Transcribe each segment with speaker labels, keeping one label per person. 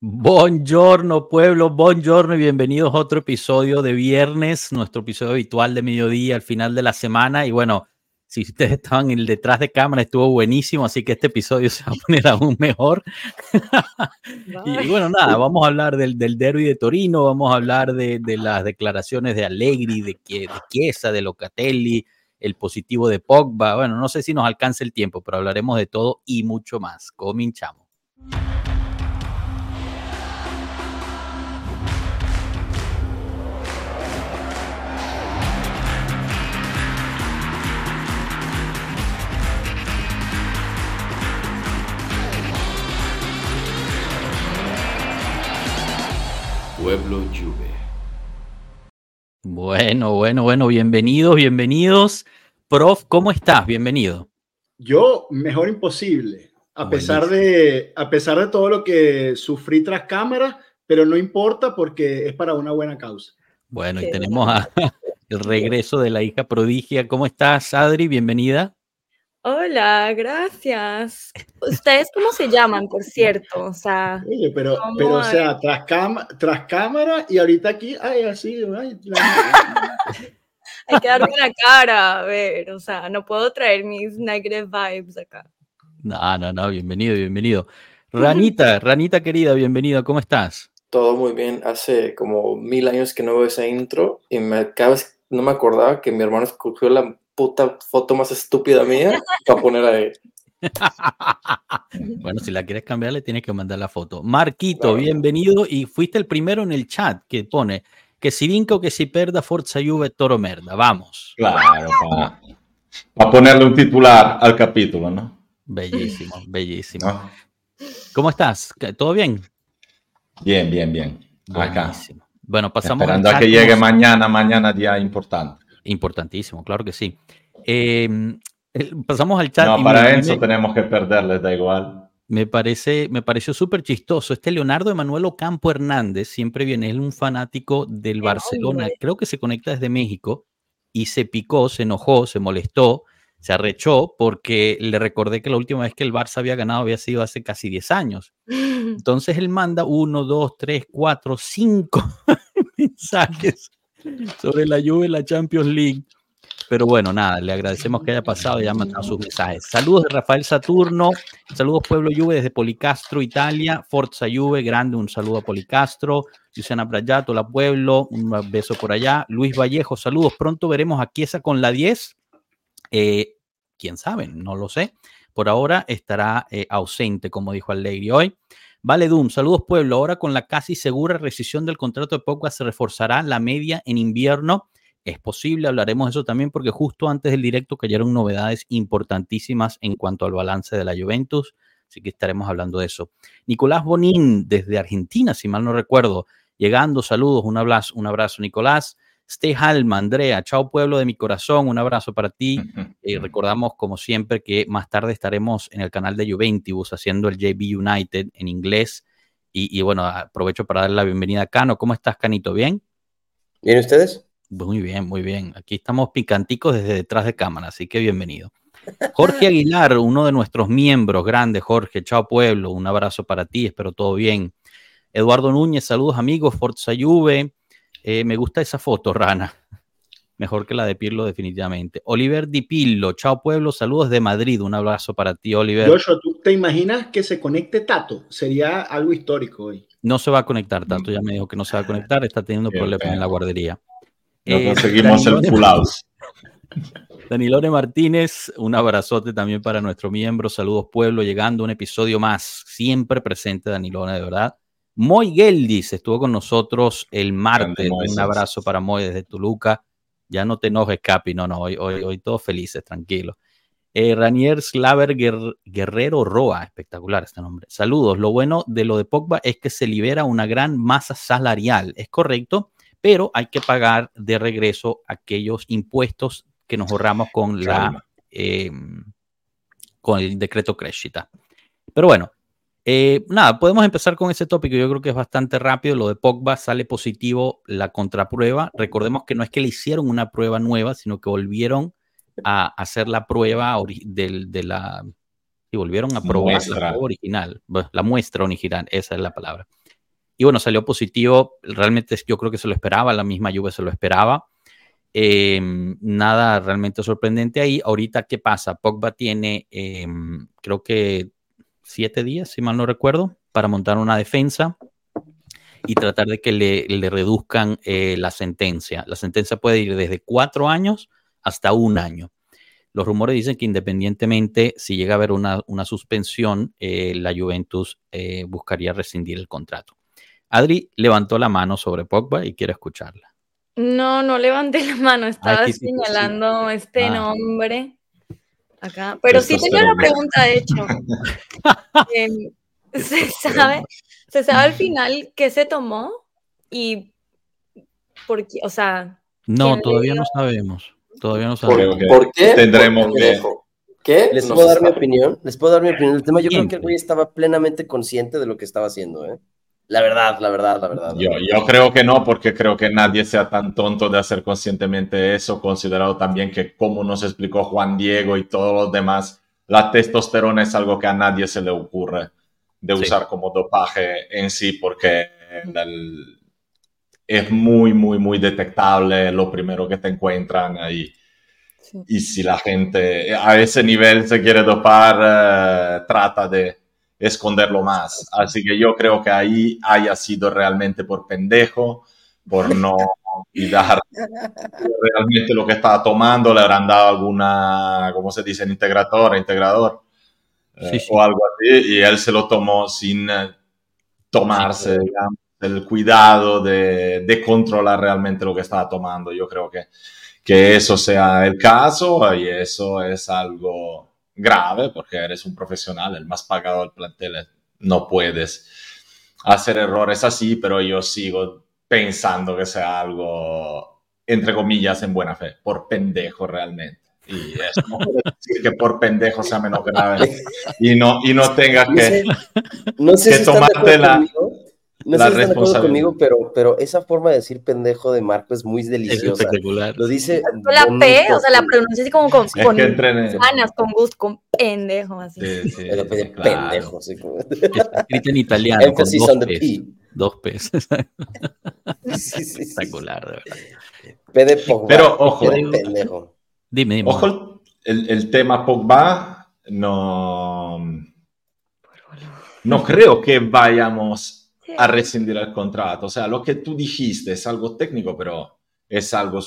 Speaker 1: Buongiorno pueblo, buongiorno y bienvenidos a otro episodio de viernes, nuestro episodio habitual de mediodía al final de la semana. Y bueno, si ustedes estaban en el detrás de cámara, estuvo buenísimo, así que este episodio se va a poner aún mejor. y, bueno, nada, vamos a hablar del, del derby de Torino, vamos a hablar de, de las declaraciones de Allegri, de, de Chiesa, de Locatelli, el positivo de Pogba. Bueno, no sé si nos alcanza el tiempo, pero hablaremos de todo y mucho más. Cominchamos.
Speaker 2: Pueblo Juve.
Speaker 1: Bueno, bueno, bueno, bienvenidos, bienvenidos. Prof, ¿cómo estás? Bienvenido.
Speaker 3: Yo, mejor imposible. A pesar, de, a pesar de todo lo que sufrí tras cámara, pero no importa porque es para una buena causa.
Speaker 1: Bueno, y tenemos a, el regreso de la hija prodigia. ¿Cómo estás, Adri? Bienvenida.
Speaker 4: Hola, gracias. ¿Ustedes cómo se llaman, por cierto? O sea,
Speaker 3: Oye, pero, pero o sea, tras, tras cámara y ahorita aquí, ay, así, ay,
Speaker 4: la... Hay que darme la cara, a ver, o sea, no puedo traer mis negative vibes acá.
Speaker 1: No, no, no, bienvenido, bienvenido. Ranita, Ranita querida, bienvenida, ¿cómo estás?
Speaker 5: Todo muy bien, hace como mil años que no veo esa intro y me, cada vez no me acordaba que mi hermano escogió la puta foto más estúpida mía para poner ahí.
Speaker 1: bueno, si la quieres cambiar, le tienes que mandar la foto. Marquito, claro. bienvenido. Y fuiste el primero en el chat que pone que si vinco, que si perda, Forza Juve, Toro Merda. Vamos.
Speaker 2: Claro, para, para ponerle un titular al capítulo, ¿no?
Speaker 1: Bellísimo, bellísimo. ¿No? ¿Cómo estás? ¿Todo bien?
Speaker 2: Bien, bien, bien. Acá.
Speaker 1: Bueno, pasamos
Speaker 2: Esperando a que llegue mañana, mañana día importante.
Speaker 1: Importantísimo, claro que sí. Eh, pasamos al chat.
Speaker 2: No, para eso me, tenemos que perderles, da igual.
Speaker 1: Me, parece, me pareció súper chistoso. Este Leonardo Emanuel Ocampo Hernández siempre viene, es un fanático del Barcelona, creo que se conecta desde México y se picó, se enojó, se molestó, se arrechó porque le recordé que la última vez que el Barça había ganado había sido hace casi 10 años. Entonces él manda uno, dos, tres, cuatro, cinco mensajes sobre la Juve la Champions League. Pero bueno, nada, le agradecemos que haya pasado y haya mandado sus mensajes. Saludos de Rafael Saturno, saludos Pueblo Juve desde Policastro, Italia, Forza Juve, grande, un saludo a Policastro, Luciana Brayato, la Pueblo, un beso por allá, Luis Vallejo, saludos, pronto veremos a Chiesa con la 10, eh, quién sabe, no lo sé, por ahora estará eh, ausente, como dijo Allegri hoy. Vale Doom, saludos pueblo. Ahora con la casi segura rescisión del contrato de Pogba se reforzará la media en invierno. Es posible, hablaremos de eso también porque justo antes del directo cayeron novedades importantísimas en cuanto al balance de la Juventus, así que estaremos hablando de eso. Nicolás Bonín desde Argentina, si mal no recuerdo, llegando, saludos, un abrazo, un abrazo Nicolás. Stay Halma, Andrea, chao pueblo de mi corazón, un abrazo para ti. Eh, recordamos, como siempre, que más tarde estaremos en el canal de Juventus haciendo el JB United en inglés. Y, y, bueno, aprovecho para darle la bienvenida a Cano. ¿Cómo estás, Canito? ¿Bien?
Speaker 5: ¿Bien ustedes?
Speaker 1: Muy bien, muy bien. Aquí estamos picanticos desde detrás de cámara, así que bienvenido. Jorge Aguilar, uno de nuestros miembros, grande Jorge, chao pueblo, un abrazo para ti, espero todo bien. Eduardo Núñez, saludos amigos, Forza Juve. Eh, me gusta esa foto, Rana. Mejor que la de Pirlo, definitivamente. Oliver Di Pillo, chao pueblo, saludos de Madrid. Un abrazo para ti, Oliver.
Speaker 3: Joshua, ¿tú te imaginas que se conecte Tato? Sería algo histórico hoy.
Speaker 1: No se va a conectar, Tato ya me dijo que no se va a conectar, está teniendo
Speaker 2: Qué
Speaker 1: problemas en la guardería.
Speaker 2: No
Speaker 1: Eh,
Speaker 2: conseguimos el
Speaker 1: Danilone-
Speaker 2: full house.
Speaker 1: Danilone Martínez, un abrazote también para nuestro miembro. Saludos, pueblo, llegando un episodio más. Siempre presente, Danilone, de verdad. Moy Geldis estuvo con nosotros el martes. Un abrazo para Moy desde Toluca. Ya no te enojes, Capi. No, no, hoy, hoy, hoy todos felices, tranquilo. Eh, Ranier Slaver Guer- Guerrero Roa, espectacular este nombre. Saludos. Lo bueno de lo de Pogba es que se libera una gran masa salarial, es correcto, pero hay que pagar de regreso aquellos impuestos que nos ahorramos con la eh, con el decreto Crescita. Pero bueno, eh, nada, podemos empezar con ese tópico. Yo creo que es bastante rápido. Lo de Pogba sale positivo la contraprueba. Recordemos que no es que le hicieron una prueba nueva, sino que volvieron a hacer la prueba del- de la. Y volvieron a probar
Speaker 2: Muestra.
Speaker 1: la prueba original, bueno, la muestra original, esa es la palabra. Y bueno, salió positivo. Realmente yo creo que se lo esperaba, la misma Juve se lo esperaba. Em, nada realmente sorprendente ahí. Ahorita, ¿qué pasa? Pogba tiene, em, creo que siete días, si mal no recuerdo, para montar una defensa y tratar de que le, reduzcan eh, la sentencia. La sentencia puede ir desde cuatro años hasta un año. Los rumores dicen que independientemente si llega a haber una, suspensión, eh, la Juventus eh, buscaría rescindir el contrato. Adri levantó la mano sobre Pogba y quiere escucharla.
Speaker 4: No, no levanté la mano, estaba señalando este ah. nombre acá. Pero sí tenía una pregunta, de hecho. Em, ¿se, sabe, ¿Se sabe al final qué se tomó? Y por qué, o sea.
Speaker 1: No, todavía no sabemos. Todavía no sabemos.
Speaker 5: ¿Por, qué?
Speaker 2: Tendremos que.
Speaker 6: ¿Qué? ¿Les puedo dar mi opinión? ¿Les puedo dar mi opinión? El tema, yo creo que el güey estaba plenamente consciente de lo que estaba haciendo, ¿eh? La verdad, la verdad, la verdad.
Speaker 2: yo, yo, creo que no, porque creo que nadie sea tan tonto de hacer conscientemente eso, considerado también que, como nos explicó Juan Diego y todos los demás, la testosterona es algo que a nadie se le ocurre de usar como dopaje en sí, porque es muy, muy, muy detectable lo primero que te encuentran ahí. Y si la gente a ese nivel se quiere dopar, eh, trata de esconderlo más. Así que yo creo que ahí haya sido realmente por pendejo, por no cuidar realmente lo que estaba tomando, le habrán dado alguna, ¿cómo se dice? Integrador, integrador, eh, o algo así, y él se lo tomó sin eh, tomarse el cuidado de, de, controlar realmente lo que estaba tomando. Yo creo que, que eso sea el caso y eso es algo grave porque eres un profesional, el más pagado del plantel, no puedes hacer errores así, pero yo sigo pensando que sea algo, entre comillas, en buena fe, por pendejo realmente. Y eso no puede decir que por pendejo sea menos grave y no, y no tenga que,
Speaker 6: no sé, tomarte la... No sé si están de acuerdo conmigo, pero, pero esa forma de decir pendejo de Marco es muy deliciosa.
Speaker 1: espectacular.
Speaker 6: Lo dice.
Speaker 4: La P, o sea, la pronuncia así como con, con ganas, con gusto, con pendejo, así.
Speaker 6: Sí, sí, pero pendejo, sí.
Speaker 1: Escrito en italiano.
Speaker 6: Énfasis
Speaker 1: con
Speaker 6: dos P.
Speaker 1: Dos P. Espectacular, de verdad.
Speaker 6: P de Pogba.
Speaker 2: Pero ojo.
Speaker 6: P de pendejo.
Speaker 1: Dime, dime.
Speaker 2: Ojo, el, el tema Pogba no. No creo que vayamos a rescindir el contrato. O sea, lo que tú dijiste es algo técnico, pero es algo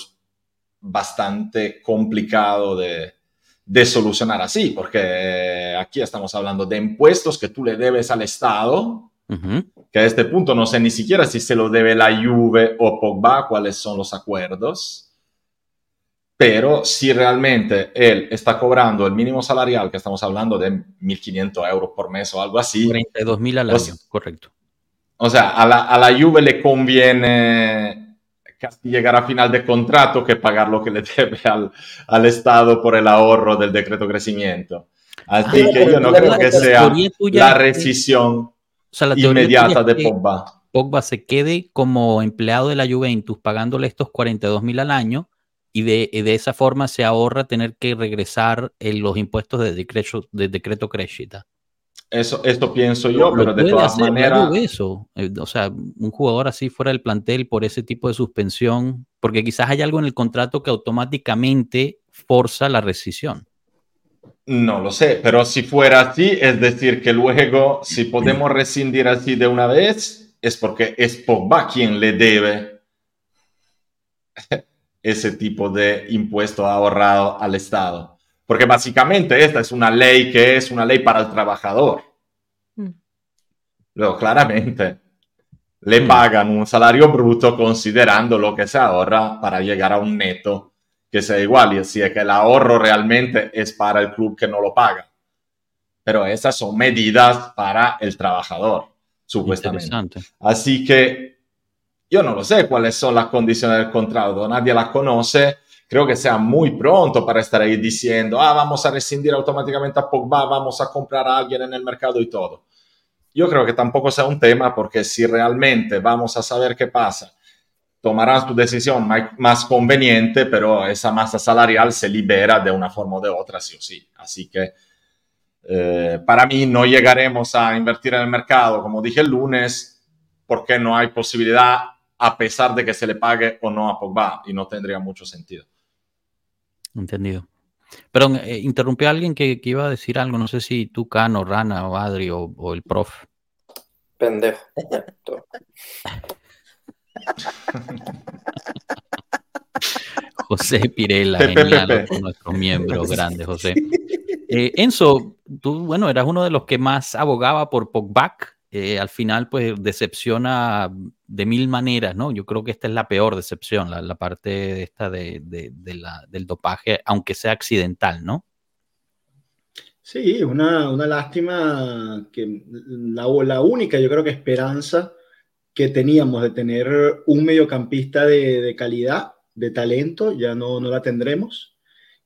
Speaker 2: bastante complicado de, de solucionar así, porque aquí estamos hablando de impuestos que tú le debes al Estado, que a este punto no sé ni siquiera si se lo debe la Juve o Pogba, cuáles son los acuerdos. Pero si realmente él está cobrando el mínimo salarial, que estamos hablando de 1.500 euros por mes o algo así.
Speaker 1: 42.000 al pues año, correcto.
Speaker 2: O sea, a la, a la Juve le conviene casi llegar a final de contrato que pagar lo que le debe al, al Estado por el ahorro del decreto crecimiento. Así que yo no creo que sea la rescisión inmediata de Pogba.
Speaker 1: Pogba se quede como empleado de la Juventus pagándole estos 42 mil al año y de, de, esa forma se ahorra tener que regresar en los impuestos de decreto, de decreto crescita.
Speaker 2: Eso, esto pienso yo, pero de todas maneras.
Speaker 1: Eso, eh, o sea, un jugador así fuera del plantel por ese tipo de suspensión, porque quizás hay algo en el contrato que automáticamente forza la rescisión.
Speaker 2: No lo sé, pero si fuera así, es decir, que luego, si podemos rescindir así de una vez, es porque es Pogba quien le debe ese tipo de impuesto ahorrado al Estado. Porque básicamente esta es una ley que es una ley para el trabajador. Mm. Luego, claramente, le pagan un salario bruto considerando lo que se ahorra para llegar a un neto que sea igual. Y así es que el ahorro realmente es para el club que no lo paga. Pero esas son medidas para el trabajador, supuestamente. Así que yo no lo sé cuáles son las condiciones del contrato, nadie las conoce creo que sea muy pronto para estar ahí diciendo, ah, vamos a rescindir automáticamente a Pogba, vamos a comprar a alguien en el mercado y todo. Yo creo que tampoco sea un tema porque si realmente vamos a saber qué pasa, tomarán tu decisión más conveniente, pero esa masa salarial se libera de una forma o de otra, sí o sí. Así que eh, para mí no llegaremos a invertir en el mercado, como dije el lunes, por qué no hay posibilidad a pesar de que se le pague o no a Pogba y no tendría mucho sentido.
Speaker 1: Entendido. Perdón, eh, interrumpí a alguien que, iba a decir algo, no sé si tú, Cano, Rana o Adri o, el prof.
Speaker 5: Pendejo.
Speaker 1: José Pirela, genial, nuestro miembro grande, José. Eh, Enzo, tú, bueno, eras uno de los que más abogaba por Pogba. Eh, al final, pues decepciona de mil maneras, ¿no? Yo creo que esta es la peor decepción, la, parte esta de, la, del dopaje, aunque sea accidental, ¿no?
Speaker 3: Sí, una, una lástima que la, la, única, yo creo que esperanza que teníamos de tener un mediocampista de, de calidad, de talento, ya no, no la tendremos.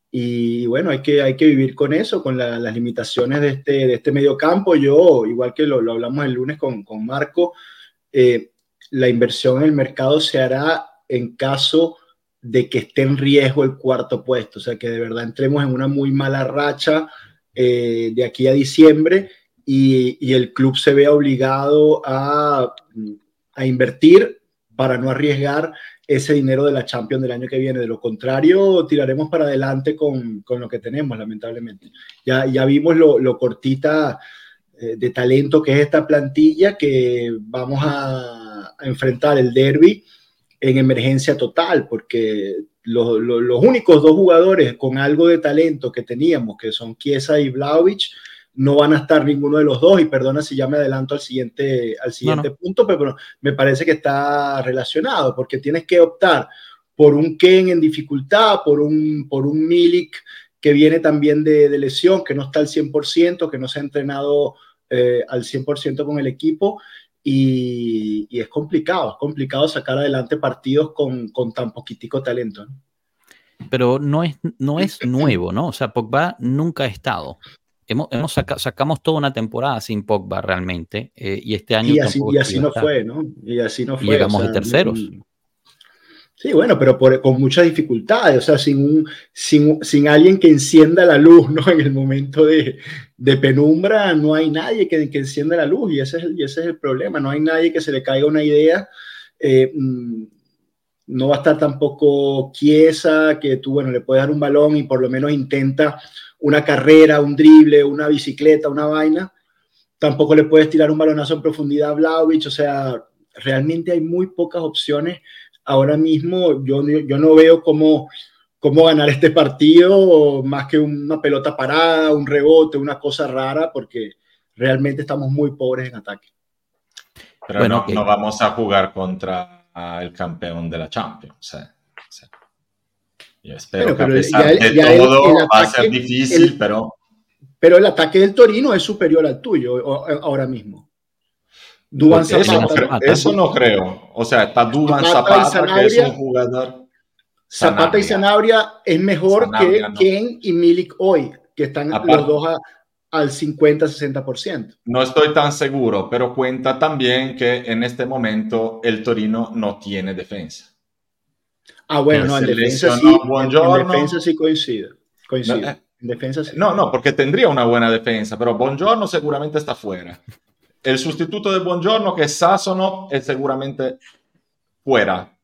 Speaker 3: Y bueno, hay que, hay que vivir con eso, con las limitaciones de este, de este medio campo. Yo, igual que lo, lo hablamos el lunes con, con Marco, eh, la inversión en el mercado se hará en caso de que esté en riesgo el cuarto puesto, o sea, que de verdad entremos en una muy mala racha eh, de aquí a diciembre y, y, el club se vea obligado a, a invertir para no arriesgar ese dinero de la Champions del año que viene. De lo contrario, tiraremos para adelante con, con lo que tenemos, lamentablemente. Ya, ya vimos lo, cortita eh, de talento que es esta plantilla, que vamos a, a enfrentar el derby en emergencia total, porque los, los, los, únicos dos jugadores con algo de talento que teníamos, que son Chiesa y Vlaovic, no van a estar ninguno de los dos, y perdona si ya me adelanto al siguiente, al siguiente punto, pero me parece que está relacionado, porque tienes que optar por un Ken en dificultad, por un, por un Milik que viene también de, de lesión, que no está al 100%, que no se ha entrenado eh, al 100% con el equipo, y, y, es complicado, es complicado sacar adelante partidos con, con tan poquitico talento. ¿no?
Speaker 1: Pero no es, no es nuevo, ¿no? O sea, Pogba nunca ha estado hemos, hemos saca, sacamos toda una temporada sin Pogba realmente eh, y este año
Speaker 3: y así, y así no fue, ¿no? Y así no fue.
Speaker 1: Y llegamos o sea, de terceros.
Speaker 3: Sí, bueno, pero por, con muchas dificultades, o sea, sin, sin, sin, alguien que encienda la luz, ¿no? En el momento de, de penumbra no hay nadie que, que, encienda la luz y ese, es el, y ese es el problema, no hay nadie que se le caiga una idea. Eh, mm, no va a estar tampoco quiesa, que tú, bueno, le puedes dar un balón y por lo menos intenta una carrera, un drible, una bicicleta, una vaina. Tampoco le puedes tirar un balonazo en profundidad a Vlaovic, o sea, realmente hay muy pocas opciones. Ahora mismo yo, yo no veo cómo, cómo ganar este partido más que una pelota parada, un rebote, una cosa rara, porque realmente estamos muy pobres en ataque.
Speaker 2: Pero bueno, no, okay. no, vamos a jugar contra el campeón de la Champions. ¿eh? Yo espero que a pesar ya, de ya todo el, el ataque, va a ser difícil, el, pero...
Speaker 3: Pero el ataque del Torino es superior al tuyo ahora mismo.
Speaker 2: Duban Zapata, eso, no creo, eso no creo. O sea, está Duban Zapata, Zapata que es un jugador...
Speaker 3: Zapata Sanabria. y Sanabria es mejor Sanabria, que no. Ken y Milik hoy, que están Aparte, los dos a, al 50-60%.
Speaker 2: No estoy tan seguro, pero cuenta también que en este momento el Torino no tiene defensa.
Speaker 3: Ah, bueno, no, en defensa, sí,
Speaker 2: Buongiorno.
Speaker 3: en defensa sí coincide. coincide. No, eh, en defensa sí.
Speaker 2: No, no, porque tendría una buena defensa, pero Buongiorno seguramente está fuera. El sustituto de Buongiorno, que es Sasono, es seguramente fuera.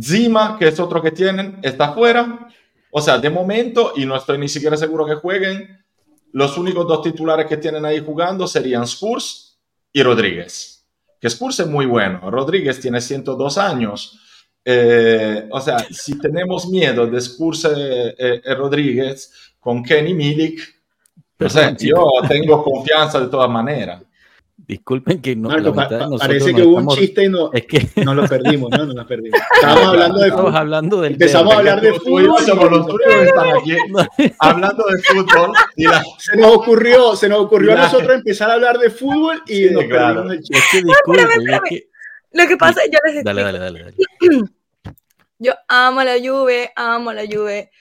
Speaker 2: Zima, que es otro que tienen, está fuera. O sea, de momento, y no estoy ni siquiera seguro que jueguen, los únicos dos titulares que tienen ahí jugando serían Spurs y Rodríguez. Que Spurs es muy bueno. Rodríguez tiene 102 años eh, o sea, si tenemos miedo de Spurs eh, eh, Rodríguez con Kenny Milik, o sea, yo tengo confianza de todas maneras.
Speaker 1: Disculpen que no.
Speaker 3: Marco, pa pa parece que hubo estamos... un chiste y no, es que... no lo perdimos, ¿no? Nos lo perdimos. Estábamos hablando de
Speaker 1: Estamos hablando del
Speaker 3: Empezamos a hablar de fútbol.
Speaker 2: Somos los tuyos están aquí hablando de fútbol. Y la...
Speaker 3: Se nos ocurrió, se nos ocurrió la... a nosotros empezar a hablar de fútbol y sí, nos claro. perdimos el chiste.
Speaker 1: Es que disculpen, es que
Speaker 4: lo que pasa, yo les
Speaker 1: dale, dale, dale, dale.
Speaker 4: Yo amo la Juve, amo la Juve,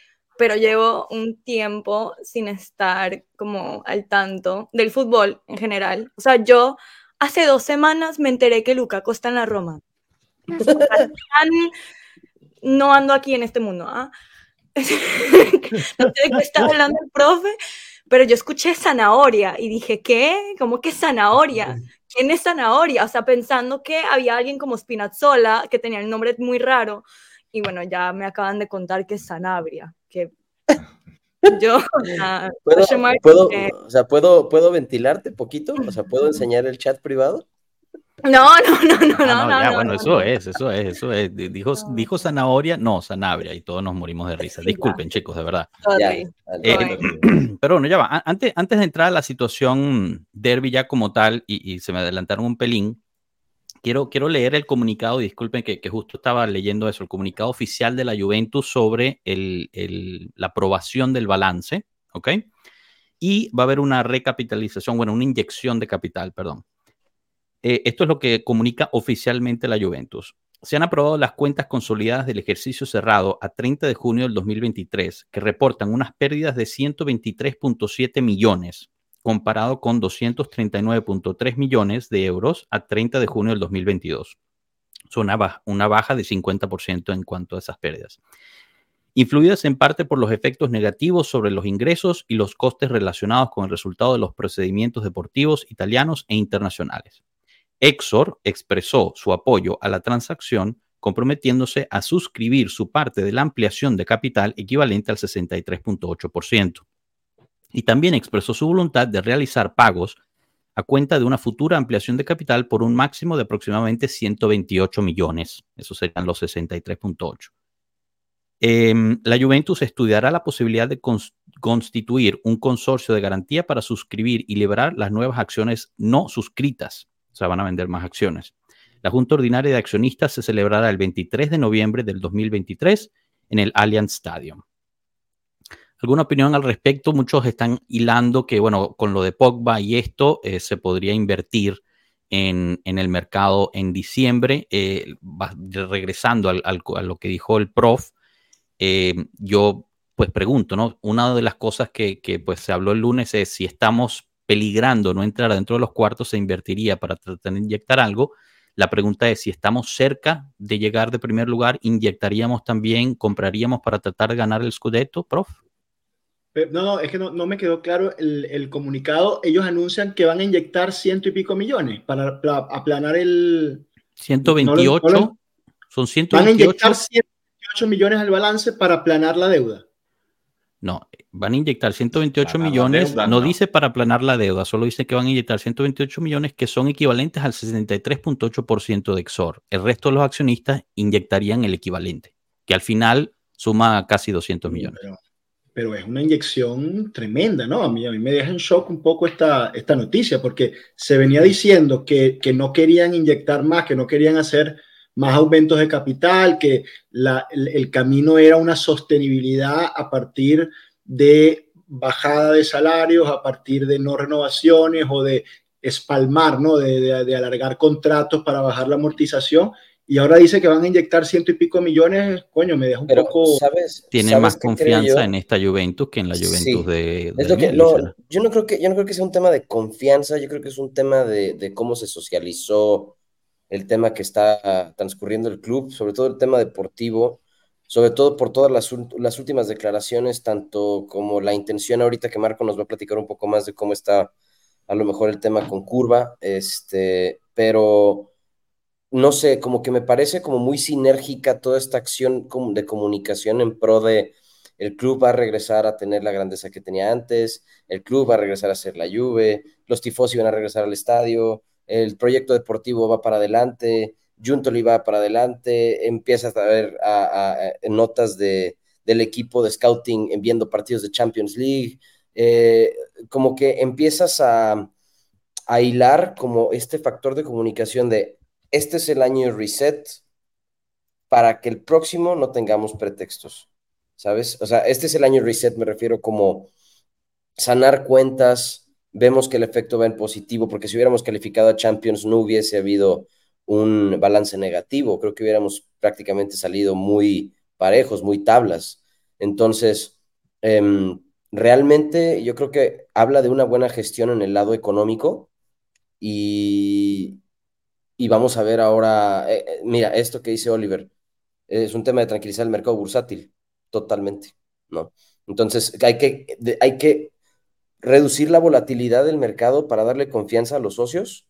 Speaker 4: pero llevo un tiempo sin estar como al tanto del fútbol en general. O sea, yo hace dos semanas me enteré que Luca Costa en la Roma. no ando aquí en este mundo. ¿ah? no sé de qué está hablando el profe, pero yo escuché zanahoria y dije, ¿qué? ¿Cómo que zanahoria? ¿quién es Zanahoria? O sea, pensando que había alguien como Spinazzola, que tenía el nombre muy raro, y bueno, ya me acaban de contar que es Sanabria, que yo,
Speaker 6: ¿Puedo, ¿puedo, o sea, ¿puedo, ¿puedo ventilarte poquito? O sea, ¿puedo enseñar el chat privado?
Speaker 4: No, no, no, no, ah, no, no,
Speaker 1: ya, bueno, eso es, eso es, eso es. Dijo, dijo zanahoria, no, sanabria, y todos nos morimos de risa. Disculpen, chicos, de verdad. Eh, pero bueno, ya va. Antes, antes de entrar a la situación derby ya como tal, y, se me adelantaron un pelín, quiero, quiero leer el comunicado, disculpen que, justo estaba leyendo eso, el comunicado oficial de la Juventus sobre la aprobación del balance, ¿ok? Y va a haber una recapitalización, bueno, una inyección de capital, perdón. Eh, esto es lo que comunica oficialmente la Juventus. Se han aprobado las cuentas consolidadas del ejercicio cerrado a 30 de junio del 2023, que reportan unas pérdidas de 123.7 millones, comparado con 239.3 millones de euros a 30 de junio del 2022. Es una, una baja de 50% en cuanto a esas pérdidas influidas en parte por los efectos negativos sobre los ingresos y los costes relacionados con el resultado de los procedimientos deportivos italianos e internacionales. Exor expresó su apoyo a la transacción comprometiéndose a suscribir su parte de la ampliación de capital equivalente al 63.8%. Y también expresó su voluntad de realizar pagos a cuenta de una futura ampliación de capital por un máximo de aproximadamente 128 millones. Eso serían los 63.8. Em, la Juventus estudiará la posibilidad de constituir un consorcio de garantía para suscribir y liberar las nuevas acciones no suscritas o sea, van a vender más acciones. La Junta Ordinaria de Accionistas se celebrará el 23 de noviembre del 2023 en el Allianz Stadium. ¿Alguna opinión al respecto? Muchos están hilando que, bueno, con lo de Pogba y esto eh, se podría invertir en, el mercado en diciembre. Eh, regresando a lo que dijo el prof, eh, yo pues pregunto, ¿no? Una de las cosas que, que, pues se habló el lunes es si estamos peligrando no entrar dentro de los cuartos, se invertiría para tratar de inyectar algo. La pregunta es si estamos cerca de llegar de primer lugar, inyectaríamos también, compraríamos para tratar de ganar el Scudetto, prof.
Speaker 3: No, no, es que no, me quedó claro el, comunicado. Ellos anuncian que van a inyectar ciento y pico millones para, aplanar el...
Speaker 1: 128, son 128. Van a inyectar
Speaker 3: 128 millones al balance para aplanar la deuda.
Speaker 1: No, van a inyectar 128 millones, no, dice para aplanar la deuda, solo dice que van a inyectar 128 millones que son equivalentes al 63.8% de Exor. El resto de los accionistas inyectarían el equivalente, que al final suma casi 200 millones.
Speaker 3: Pero, es una inyección tremenda, ¿no? A mí, a mí me deja en shock un poco esta, esta noticia, porque se venía diciendo que, que no querían inyectar más, que no querían hacer más aumentos de capital, que el, camino era una sostenibilidad a partir de bajada de salarios, a partir de no renovaciones o de espalmar, ¿no? De, alargar contratos para bajar la amortización. Y ahora dice que van a inyectar ciento y pico millones, coño, me deja un poco...
Speaker 1: ¿sabes, Tiene más confianza en esta Juventus que en la Juventus de...
Speaker 6: yo, no creo que, yo no creo que sea un tema de confianza, yo creo que es un tema de, de cómo se socializó el tema que está transcurriendo el club, sobre todo el tema deportivo, sobre todo por todas las, las, últimas declaraciones, tanto como la intención ahorita que Marco nos va a platicar un poco más de cómo está a lo mejor el tema con curva, este, pero no sé, como que me parece como muy sinérgica toda esta acción de comunicación en pro de el club va a regresar a tener la grandeza que tenía antes, el club va a regresar a ser la Juve, los tifosi van a regresar al estadio, el proyecto deportivo va para adelante, Juntoli va para adelante, empiezas a ver notas de, del equipo de scouting viendo partidos de Champions League, eh, como que empiezas a, a hilar como este factor de comunicación de este es el año de reset para que el próximo no tengamos pretextos, ¿sabes? O sea, este es el año de reset, me refiero como sanar cuentas, vemos que el efecto va en positivo, porque si hubiéramos calificado a Champions no hubiese habido un balance negativo, creo que hubiéramos prácticamente salido muy parejos, muy tablas. Entonces, em, realmente yo creo que habla de una buena gestión en el lado económico y, y vamos a ver ahora, eh, eh, mira, esto que dice Oliver, es un tema de tranquilizar el mercado bursátil, totalmente, ¿no? Entonces, hay que, hay que reducir la volatilidad del mercado para darle confianza a los socios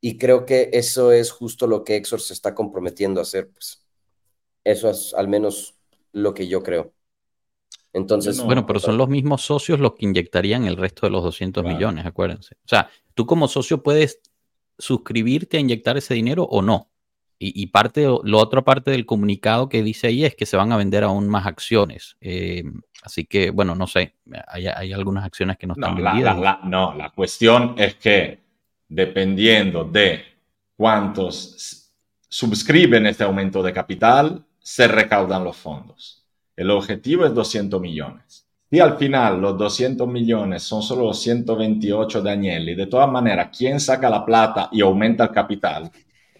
Speaker 6: Y creo que eso es justo lo que Exor se está comprometiendo a hacer. Pues. Eso es al menos lo que yo creo. Entonces,
Speaker 1: bueno, pero son los mismos socios los que inyectarían el resto de los 200 millones, acuérdense. O sea, tú como socio puedes suscribirte a inyectar ese dinero o no. Y, parte, la otra parte del comunicado que dice ahí es que se van a vender aún más acciones. Eh, así que, bueno, no sé, hay, algunas acciones que no están vendidas.
Speaker 2: no, la cuestión es que dependiendo de cuántos suscriben este aumento de capital, se recaudan los fondos. El objetivo es 200 millones. Y al final los 200 millones son solo los 128 de Agnelli, de todas maneras, quien saca la plata y aumenta el capital,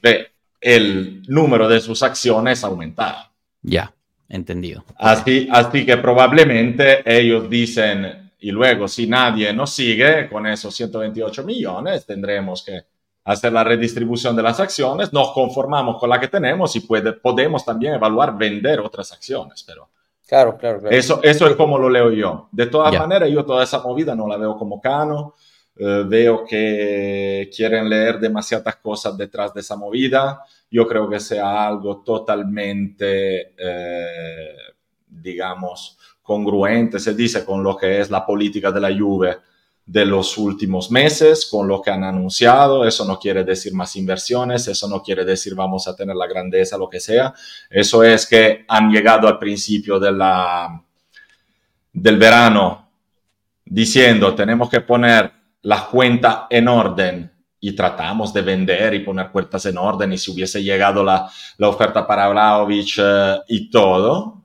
Speaker 2: ve el número de sus acciones aumentar.
Speaker 1: Ya, entendido.
Speaker 2: Así, así que probablemente ellos dicen, y luego si nadie nos sigue con esos 128 millones, tendremos que hacer la redistribución de las acciones, nos conformamos con la que tenemos y puede, podemos también evaluar vender otras acciones, pero...
Speaker 6: Claro, claro, claro.
Speaker 2: Eso, eso es como lo leo yo. De todas maneras, yo toda esa movida no la veo como cano, eh, veo que quieren leer demasiadas cosas detrás de esa movida, yo creo que sea algo totalmente, eh, digamos, congruente, se dice, con lo que es la política de la Juve de los últimos meses con lo que han anunciado. Eso no quiere decir más inversiones, eso no quiere decir vamos a tener la grandeza, lo que sea. Eso es que han llegado al principio de del verano diciendo tenemos que poner la cuenta en orden y tratamos de vender y poner cuentas en orden y si hubiese llegado la, la oferta para Vlaovic eh, y todo.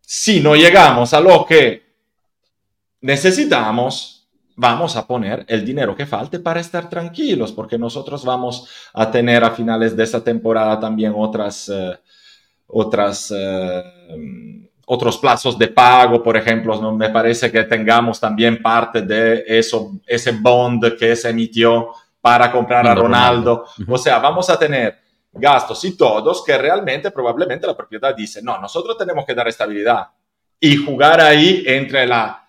Speaker 2: Si no llegamos a lo que necesitamos, vamos a poner el dinero que falte para estar tranquilos, porque nosotros vamos a tener a finales de esta temporada también otras, eh, otras, eh, otros plazos de pago, por ejemplo, ¿no? me parece que tengamos también parte de eso, ese bond que se emitió para comprar a Ronaldo. O sea, vamos a tener gastos y todos que realmente probablemente la propiedad dice, no, nosotros tenemos que dar estabilidad y jugar ahí entre la...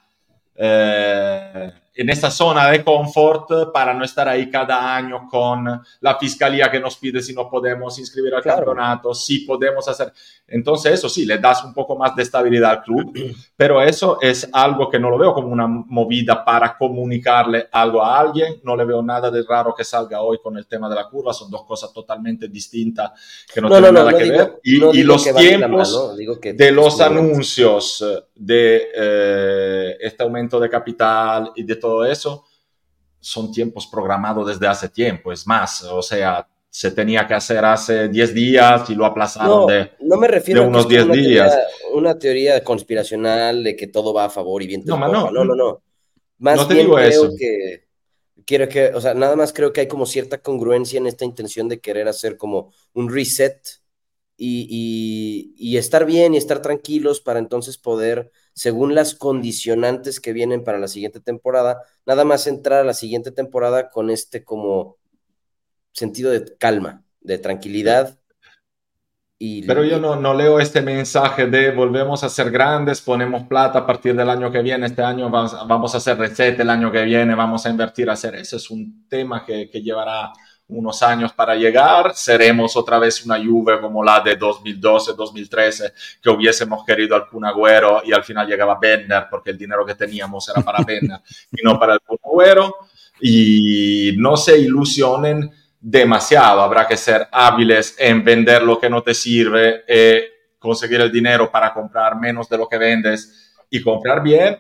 Speaker 2: Eh, en esa zona de confort para no estar ahí cada año con la fiscalía que nos pide si no podemos inscribir al campeonato, si podemos hacer. Entonces, eso sí, le das un poco más de estabilidad al club, pero eso es algo que no lo veo como una movida para comunicarle algo a alguien. No le veo nada de raro que salga hoy con el tema de la curva, son dos cosas totalmente distintas que no, tienen nada que ver. Y, los tiempos de los anuncios de eh, este aumento de capital y de todo eso son tiempos programados desde hace tiempo. Es más, o sea, se tenía que hacer hace 10 días y lo aplazaron de,
Speaker 6: no me refiero unos 10 días. una teoría conspiracional de que todo va a favor y bien. No, no, no, no, no. Más no te bien digo creo eso. que quiero que, o sea, nada más creo que hay como cierta congruencia en esta intención de querer hacer como un reset y, y, estar bien y estar tranquilos para entonces poder, según las condicionantes que vienen para la siguiente temporada, nada más entrar a la siguiente temporada con este como sentido de calma, de tranquilidad.
Speaker 2: Y, Pero yo no, no leo este mensaje de volvemos a ser grandes, ponemos plata a partir del año que viene, este año vamos, vamos a hacer receta el año que viene, vamos a invertir a hacer. Ese es un tema que, que llevará unos años para llegar, seremos otra vez una Juve como la de 2012, 2013, que hubiésemos querido al Kun Agüero y al final llegaba Benner porque el dinero que teníamos era para Benner y no para el Agüero. Y no se ilusionen demasiado, habrá que ser hábiles en vender lo que no te sirve, y conseguir el dinero para comprar menos de lo que vendes y comprar bien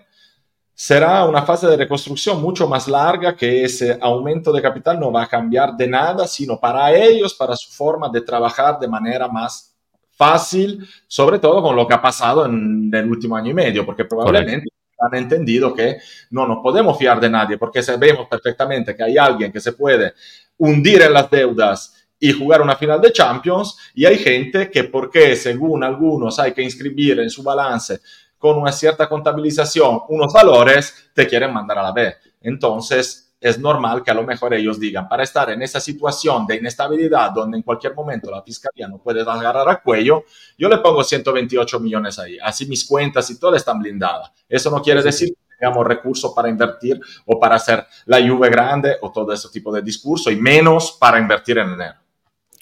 Speaker 2: será una fase de reconstrucción mucho más larga que ese aumento de capital no va a cambiar de nada, sino para ellos, para su forma de trabajar de manera más fácil, sobre todo con lo que ha pasado en el último año y medio, porque probablemente han entendido que no nos podemos fiar de nadie, porque sabemos perfectamente que hay alguien que se puede hundir en las deudas y jugar una final de Champions, y hay gente que porque según algunos hay que inscribir en su balance con una cierta contabilización unos valores, te quieren mandar a la B. Entonces, es normal que a lo mejor ellos digan, para estar en esa situación de inestabilidad donde en cualquier momento la fiscalía no puede agarrar a cuello, yo le pongo 128 millones ahí. Así mis cuentas y todo están blindadas. Eso no quiere decir que tengamos recursos para invertir o para hacer la Juve grande o todo ese tipo de discurso y menos para invertir en enero.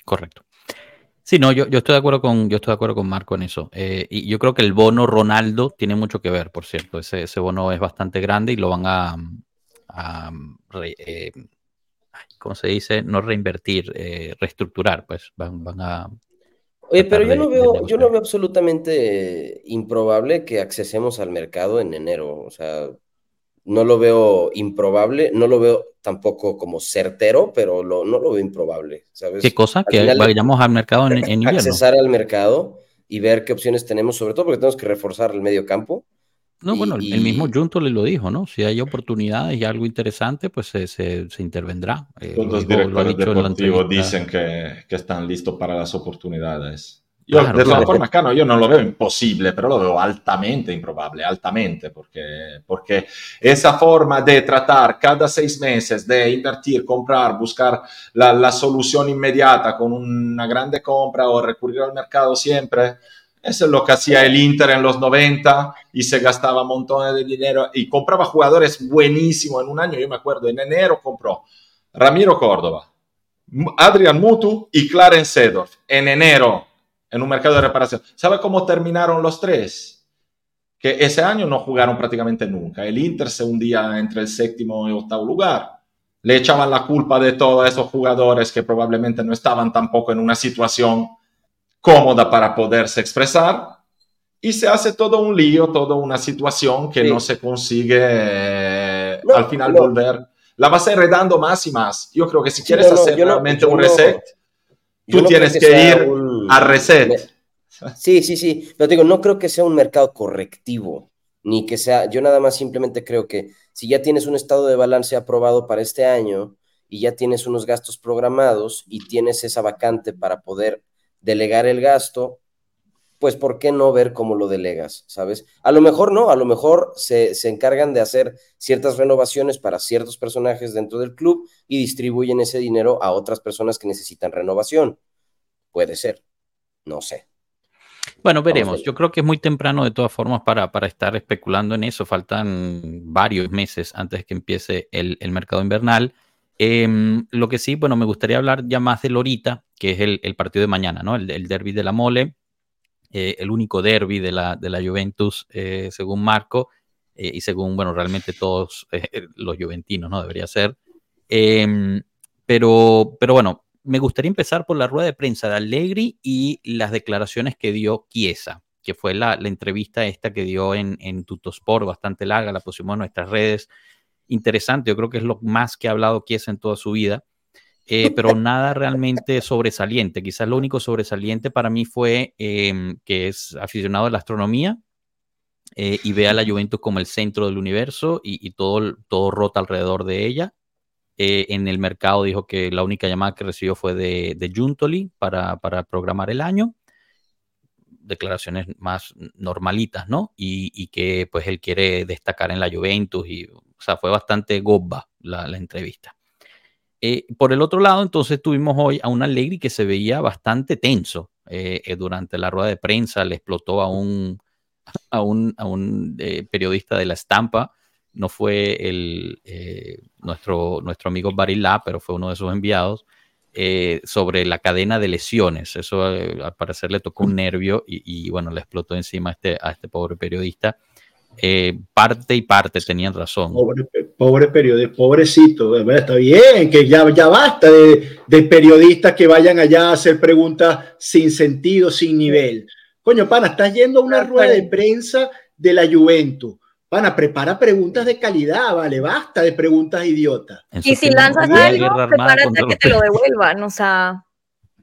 Speaker 1: Correcto. Sí, no, yo, yo, estoy de acuerdo con, yo estoy de acuerdo con Marco en eso. Eh, y yo creo que el bono Ronaldo tiene mucho que ver, por cierto. Ese, ese bono es bastante grande y lo van a, eh, ¿cómo se dice? No reinvertir, eh, reestructurar, pues van, van a...
Speaker 6: Oye, pero yo no, veo, yo no veo absolutamente improbable que accesemos al mercado en enero. O sea, no lo veo improbable, no lo veo tampoco como certero, pero no lo veo improbable, ¿sabes?
Speaker 1: ¿Qué cosa? que vayamos al mercado en, en invierno.
Speaker 6: Accesar al mercado y ver qué opciones tenemos, sobre todo porque tenemos que reforzar el medio campo.
Speaker 1: No, bueno, el mismo Junto le lo dijo, ¿no? Si hay oportunidades y algo interesante, pues se, se, intervendrá.
Speaker 2: Eh, Todos los directores deportivos dicen que, que están listos para las oportunidades. Yo, de todas formas, Cano, yo no lo veo imposible, pero lo veo altamente improbable, altamente, porque, porque esa forma de tratar cada seis meses, de invertir, comprar, buscar la, la solución inmediata con una grande compra o recurrir al mercado siempre, eso es lo que hacía el Inter en los 90 y se gastaba montones de dinero y compraba jugadores buenísimos en un año. Yo me acuerdo, en enero compró Ramiro Córdoba, Adrian Mutu y Clarence Sedorf. En enero en un mercado de reparación. ¿Sabe cómo terminaron los tres? Que ese año no jugaron prácticamente nunca. El Inter se hundía entre el séptimo y octavo lugar. Le echaban la culpa de todos esos jugadores que probablemente no estaban tampoco en una situación cómoda para poderse expresar. Y se hace todo un lío, toda una situación que no se consigue eh, al final volver. La vas heredando más y más. Yo creo que si quieres hacer realmente un reset, tú tienes que, ir a reset.
Speaker 6: Sí, sí, sí, pero digo, no creo que sea un mercado correctivo, ni que sea, yo nada más simplemente creo que si ya tienes un estado de balance aprobado para este año y ya tienes unos gastos programados y tienes esa vacante para poder delegar el gasto, pues ¿por qué no ver cómo lo delegas? ¿Sabes? A lo mejor no, a lo mejor se, se, encargan de hacer ciertas renovaciones para ciertos personajes dentro del club y distribuyen ese dinero a otras personas que necesitan renovación. Puede ser. No sé.
Speaker 1: Bueno, veremos. Yo creo que es muy temprano de todas formas para, para estar especulando en eso. Faltan varios meses antes de que empiece el, el mercado invernal. Em, lo que sí, bueno, me gustaría hablar ya más de Lorita, que es el, el partido de mañana, ¿no? El, el derby de la mole, eh, el único derby de la, de la Juventus, eh, según Marco, eh, y según, bueno, realmente todos los juventinos, ¿no? Debería ser. Em, pero, pero bueno, me gustaría empezar por la rueda de prensa de Allegri y las declaraciones que dio Chiesa, que fue la, entrevista esta que dio en, en bastante larga, la pusimos en nuestras redes. Interesante, yo creo que es lo más que ha hablado Chiesa en toda su vida, eh, pero nada realmente sobresaliente. Quizás lo único sobresaliente para mí fue em, que es aficionado a la astronomía eh, y ve a la Juventus como el centro del universo y, todo, todo rota alrededor de ella. Eh, en el mercado dijo que la única llamada que recibió fue de, de Juntoli para, para, programar el año. Declaraciones más normalitas, ¿no? Y, y, que pues él quiere destacar en la Juventus y, o sea, fue bastante gobba la entrevista. Eh, por el otro lado, entonces tuvimos hoy a un Allegri que se veía bastante tenso eh, eh durante la rueda de prensa, le explotó a un, a un, a un periodista de la estampa no fue el, nuestro, nuestro amigo Barilá, pero fue uno de sus enviados, sobre la cadena de lesiones. Eso al parecer le tocó un nervio y, bueno, le explotó encima a este, a este pobre periodista. Parte y parte tenían razón.
Speaker 3: Pobre, pobre periodista, pobrecito, está bien, que ya, ya basta de, de, periodistas que vayan allá a hacer preguntas sin sentido, sin nivel. Coño, pana, estás yendo a una rueda de prensa de la Juventus Pana, prepara preguntas de calidad, vale, basta de preguntas idiotas.
Speaker 4: Y si lanzas algo, prepárate a que te lo devuelvan, o sea.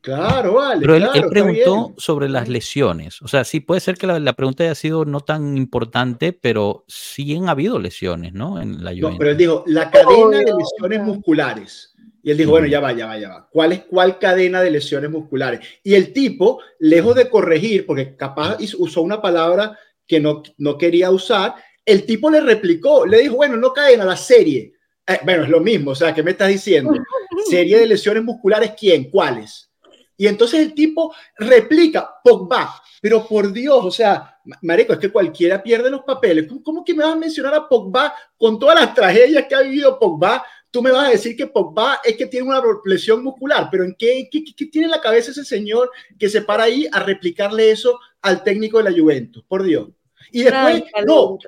Speaker 3: Claro, vale.
Speaker 1: Pero él,
Speaker 3: claro,
Speaker 1: él preguntó sobre las lesiones. O sea, sí puede ser que la, la, pregunta haya sido no tan importante, pero sí han habido lesiones, ¿no? En la
Speaker 3: No, pero él dijo, la cadena de lesiones musculares. Y él dijo, bueno, ya va, ya va, ya va. ¿Cuál es cuál cadena de lesiones musculares? Y el tipo, lejos de corregir, porque capaz usó una palabra que no, no quería usar, el tipo le replicó, le dijo, bueno, no caen a la serie. Eh, bueno, es lo mismo, o sea, ¿qué me estás diciendo? Serie de lesiones musculares, ¿quién? ¿Cuáles? Y entonces el tipo replica, Pogba, pero por Dios, o sea, Marico, es que cualquiera pierde los papeles. ¿Cómo, que me vas a mencionar a Pogba con todas las tragedias que ha vivido Pogba? Tú me vas a decir que Pogba es que tiene una lesión muscular, pero ¿en qué, qué, qué tiene en la cabeza ese señor que se para ahí a replicarle eso al técnico de la Juventus? Por Dios. Y después, no,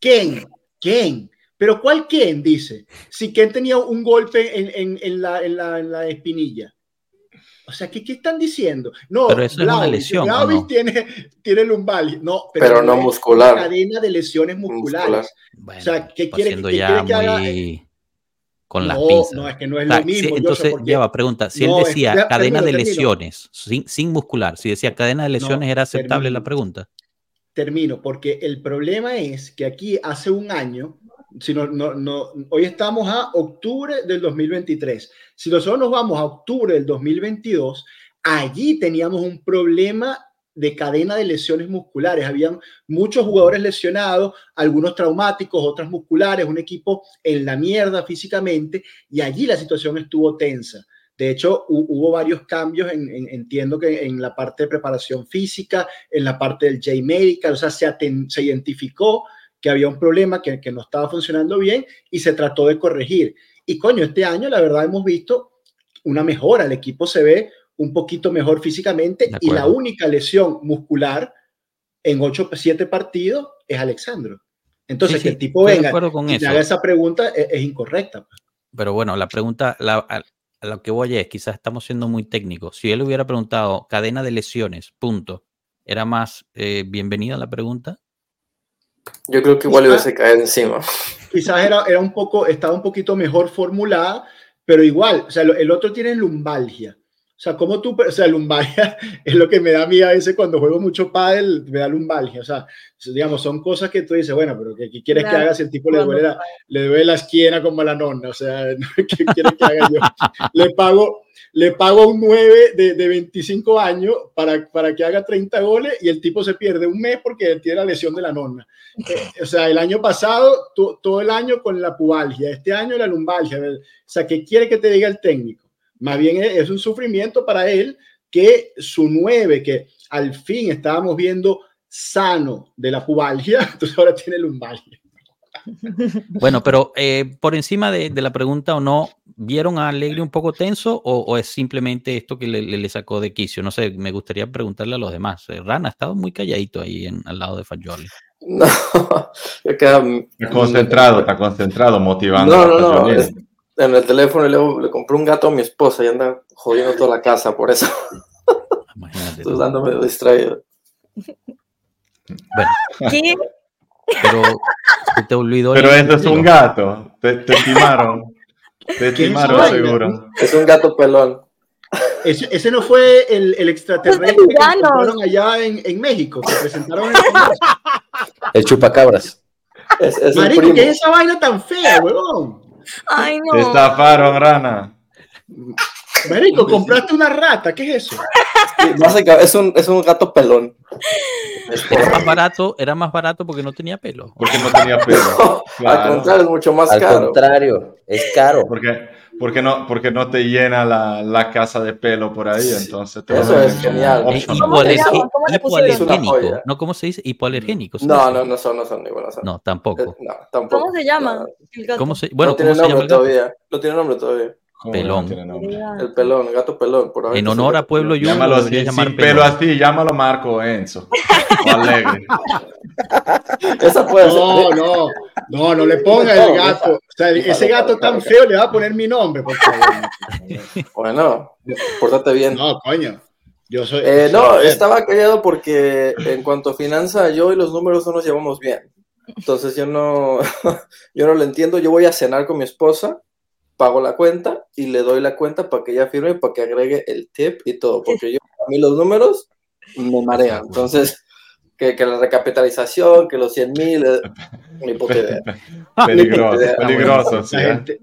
Speaker 3: ¿quién? ¿Quién? Pero ¿cuál quién? Dice. Si Ken tenía un golpe en, en, en, la, en, la, en la espinilla. O sea, ¿qué, ¿qué, están diciendo? No,
Speaker 1: pero eso es una lesión.
Speaker 3: no? tiene, tiene lumbalgia. No,
Speaker 5: pero, pero no muscular.
Speaker 3: Una cadena de lesiones musculares. Bueno, o sea, ¿qué quiere, ¿qué quiere que haga?
Speaker 1: Con las
Speaker 3: no,
Speaker 1: pinzas.
Speaker 3: No, es que no es lo mismo.
Speaker 1: Sí, entonces,
Speaker 3: porque...
Speaker 1: lleva pregunta. Si
Speaker 3: No,
Speaker 1: él decía cadena
Speaker 3: termino,
Speaker 1: de lesiones, sin, sin muscular, si decía cadena de lesiones, ¿era aceptable
Speaker 3: termino.
Speaker 1: la pregunta?
Speaker 3: termino, porque el problema es que aquí hace un año, si no, no, no, hoy estamos a octubre del 2023, si nosotros nos vamos a octubre del 2022, allí teníamos un problema de cadena de lesiones musculares, habían muchos jugadores lesionados, algunos traumáticos, otros musculares, un equipo en la mierda físicamente, y allí la situación estuvo tensa. De hecho, hu- hubo varios cambios, en, en- entiendo que en la parte de preparación física, en la parte del J-Medical, o sea, se, se identificó que había un problema que, que no estaba funcionando bien y se trató de corregir. Y coño, este año la verdad hemos visto una mejora, el equipo se ve un poquito mejor físicamente y la única lesión muscular en 8 7 partidos es Alexandro. Entonces,
Speaker 1: Sí,
Speaker 3: que el tipo venga
Speaker 1: con
Speaker 3: y
Speaker 1: eso.
Speaker 3: haga esa pregunta es, es incorrecta. pues.
Speaker 1: Pero bueno, la pregunta, la- a, a lo que voy es, quizás estamos siendo muy técnicos. Si él hubiera preguntado cadena de lesiones, punto, ¿era más eh, bienvenida la pregunta?
Speaker 5: Yo creo que igual le hubiese caído encima.
Speaker 3: quizás era, era un poco, estaba un poquito mejor formulada, pero igual, o sea, el otro tiene lumbalgia. O sea, como tú, o sea, lumbalgia es lo que me da a mí a veces cuando juego mucho pádel, me da lumbalgia. O sea, digamos, son cosas que tú dices, bueno, pero ¿qué, qué quieres que
Speaker 4: Claro.
Speaker 3: haga si el tipo le duele la, le duele la esquina como a la nonna? O sea, ¿qué quieres que haga yo? Le pago, le pago a un 9 de, de 25 años para, para que haga 30 goles y el tipo se pierde un mes porque tiene la lesión de la nonna. Eh, o sea, el año pasado, to- todo el año con la pubalgia, este año la lumbalgia. O sea, ¿qué quiere que te diga el técnico? Más bien es, es un sufrimiento para él que su 9, que al fin estábamos viendo sano de la pubalgia, entonces ahora tiene lumbalgia.
Speaker 1: Bueno, pero eh, por encima de, de la pregunta o no, ¿vieron a Alegre un poco tenso o, o es simplemente esto que le, le- le sacó de quicio? No sé, me gustaría preguntarle a los demás. Eh, Rana ha estado muy calladito ahí en- al lado de Fagioli.
Speaker 5: No, yo quedaba-
Speaker 2: Está concentrado, está concentrado, motivando.
Speaker 5: No, no, no. Es- en el teléfono y luego le compré un gato a mi esposa y anda jodiendo toda la casa, por eso
Speaker 1: Imagínate.
Speaker 5: estoy
Speaker 1: tú.
Speaker 5: dándome distraído.
Speaker 1: Bueno,
Speaker 4: ¿Qué?
Speaker 1: pero.
Speaker 2: Pero esto es un gato. Te, te timaron. Te
Speaker 3: ¿Qué es
Speaker 2: timaron
Speaker 3: esa
Speaker 2: seguro.
Speaker 5: Es un gato pelón.
Speaker 3: Ese, ese no fue el, el extraterrestre que encontraron allá en, en México, que presentaron en el
Speaker 6: chupacabras.
Speaker 5: Es, es el
Speaker 3: Marico. ¿qué es esa vaina tan fea, huevón?
Speaker 4: Ay,
Speaker 2: Te
Speaker 4: no.
Speaker 2: estafaron, rana.
Speaker 3: Marico, compraste una rata, ¿qué es eso?
Speaker 5: Es un, es un gato pelón.
Speaker 1: Era más barato, era más barato porque no tenía pelo.
Speaker 2: Porque no tenía pelo.
Speaker 5: Al
Speaker 2: Claro.
Speaker 5: contrario, es mucho más
Speaker 6: Al
Speaker 5: caro.
Speaker 6: contrario, es caro.
Speaker 2: Porque, porque, no, porque no te llena la, la casa de pelo por ahí, entonces te
Speaker 5: Eso es genial.
Speaker 1: Eh, hipoalergénico. ¿No? ¿Cómo se dice? Hipoalergénico. ¿se
Speaker 5: No, no, no son, no son ni buenas.
Speaker 1: No,
Speaker 5: Eh,
Speaker 1: tampoco.
Speaker 5: No, tampoco.
Speaker 4: ¿Cómo se llama?
Speaker 5: No,
Speaker 4: el gato?
Speaker 1: ¿Cómo se, bueno,
Speaker 5: no tiene
Speaker 1: ¿cómo se llama
Speaker 5: nombre
Speaker 1: el gato?
Speaker 5: todavía. No tiene nombre todavía.
Speaker 2: ¿Cómo que no
Speaker 1: pelón.
Speaker 5: El pelón, el gato pelón. Por
Speaker 1: En honor a Pueblo Junior.
Speaker 2: Llámalo así,
Speaker 1: llamar
Speaker 2: sin pelo así, llámalo Marco Enzo. O Alegre.
Speaker 5: Esa puede ser.
Speaker 3: No, no, no, no le ponga el gato. O sea, ese gato tan feo le va a poner mi nombre, por favor.
Speaker 5: Bueno, pórtate bien.
Speaker 3: No, coño. Yo soy.
Speaker 5: Eh, no,
Speaker 3: soy-
Speaker 5: estaba callado porque en cuanto a finanza, yo y los números no nos llevamos bien. Entonces yo no, yo no lo entiendo. Yo voy a cenar con mi esposa, pago la cuenta y le doy la cuenta para que ella firme, para que agregue el tip y todo. Porque yo, a mí los números me marean. Entonces, que, que la recapitalización, que los 100 mil, eh, ni puta idea.
Speaker 2: Peligroso,
Speaker 5: Ah, bueno.
Speaker 2: peligroso, sí.
Speaker 3: La
Speaker 2: ¿eh?
Speaker 3: gente,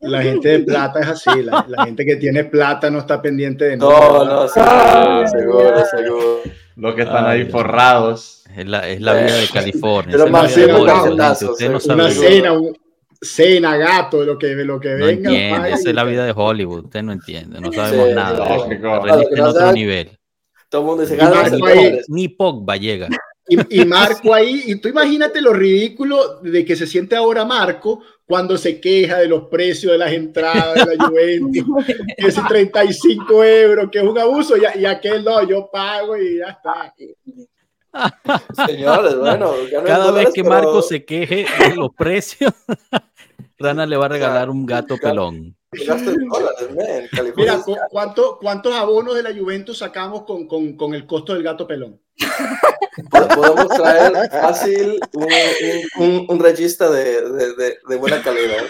Speaker 3: la gente de plata es así. La, la gente que tiene plata no está pendiente de
Speaker 5: No,
Speaker 3: nada.
Speaker 5: no, seguro, seguro, seguro.
Speaker 2: Los que están
Speaker 1: Ay,
Speaker 2: ahí forrados.
Speaker 1: Es la, es la vida de California.
Speaker 5: Pero
Speaker 3: más.
Speaker 1: Usted no sabe
Speaker 3: Una cena, un- cena, gato, lo que, lo que
Speaker 1: no
Speaker 3: venga.
Speaker 1: Entiende, esa es la vida de Hollywood, usted no entiende, no sabemos nada. Aprendiste en otro nivel.
Speaker 5: Todo el mundo dice,
Speaker 1: ni Pogba llega.
Speaker 3: Y, Marco ahí, y tú imagínate lo ridículo de que se siente ahora Marco cuando se queja de los precios de las entradas de la Juventus, que es 35 euros, que es un abuso, y, y aquel no, yo pago y ya está.
Speaker 5: Señores, bueno,
Speaker 1: cada vez que Marco se queje de los precios, Rana le va a regalar un gato pelón.
Speaker 3: Mira, ¿cuántos abonos de la Juventus sacamos con, con, con el costo del gato pelón?
Speaker 5: Podemos traer fácil un, un, un regista de, de, de, buena calidad.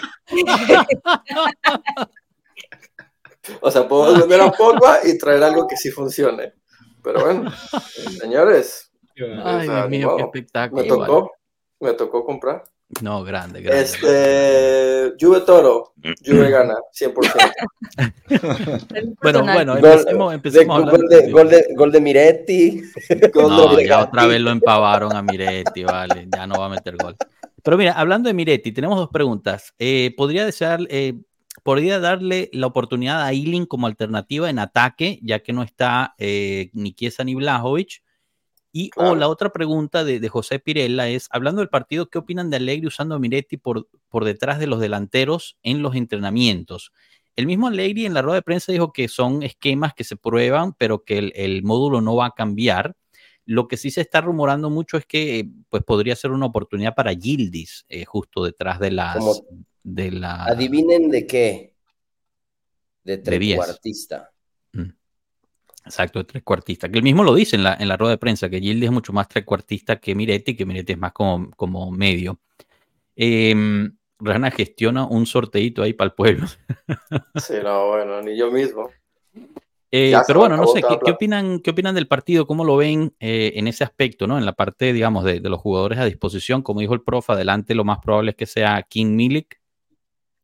Speaker 5: O sea, podemos vender a Pogba y traer algo que sí funcione. Pero bueno, señores,
Speaker 1: Ay, Dios mío, qué espectáculo.
Speaker 5: Me tocó, me tocó comprar.
Speaker 1: No, grande, grande.
Speaker 5: Este, Juve Toro, Juve gana, 100%.
Speaker 1: bueno, bueno, empecemos, empecemos
Speaker 6: gol, de, gol, de, gol, de, Miretti.
Speaker 1: no, ya otra vez lo empavaron a Miretti, vale, ya no va a meter gol. Pero mira, hablando de Miretti, tenemos dos preguntas. Eh, ¿Podría desear, eh, podría darle la oportunidad a Eiling como alternativa en ataque, ya que no está eh, ni Chiesa ni Blajovic? Y o la otra pregunta de, José Pirella es, hablando del partido, ¿qué opinan de Allegri usando a Miretti por, por detrás de los delanteros en los entrenamientos? El mismo Allegri en la rueda de prensa dijo que son esquemas que se prueban, pero que el, módulo no va a cambiar. Lo que sí se está rumorando mucho es que pues podría ser una oportunidad para Gildis, eh, justo detrás de las... De la...
Speaker 6: Adivinen de qué. De trecuartista.
Speaker 1: Exacto, trecuartista. Que él mismo lo dice en la, en la rueda de prensa, que Gildi es mucho más trecuartista que Miretti, que Miretti es más como, como medio. Eh, Rana gestiona un sorteito ahí para el pueblo.
Speaker 5: Sí, no, bueno, ni yo mismo.
Speaker 1: Eh, pero bueno, no sé, ¿qué, opinan, ¿qué opinan del partido? ¿Cómo lo ven eh, en ese aspecto, ¿no? En la parte, digamos, de, de, los jugadores a disposición. Como dijo el profe, adelante lo más probable es que sea King Milik,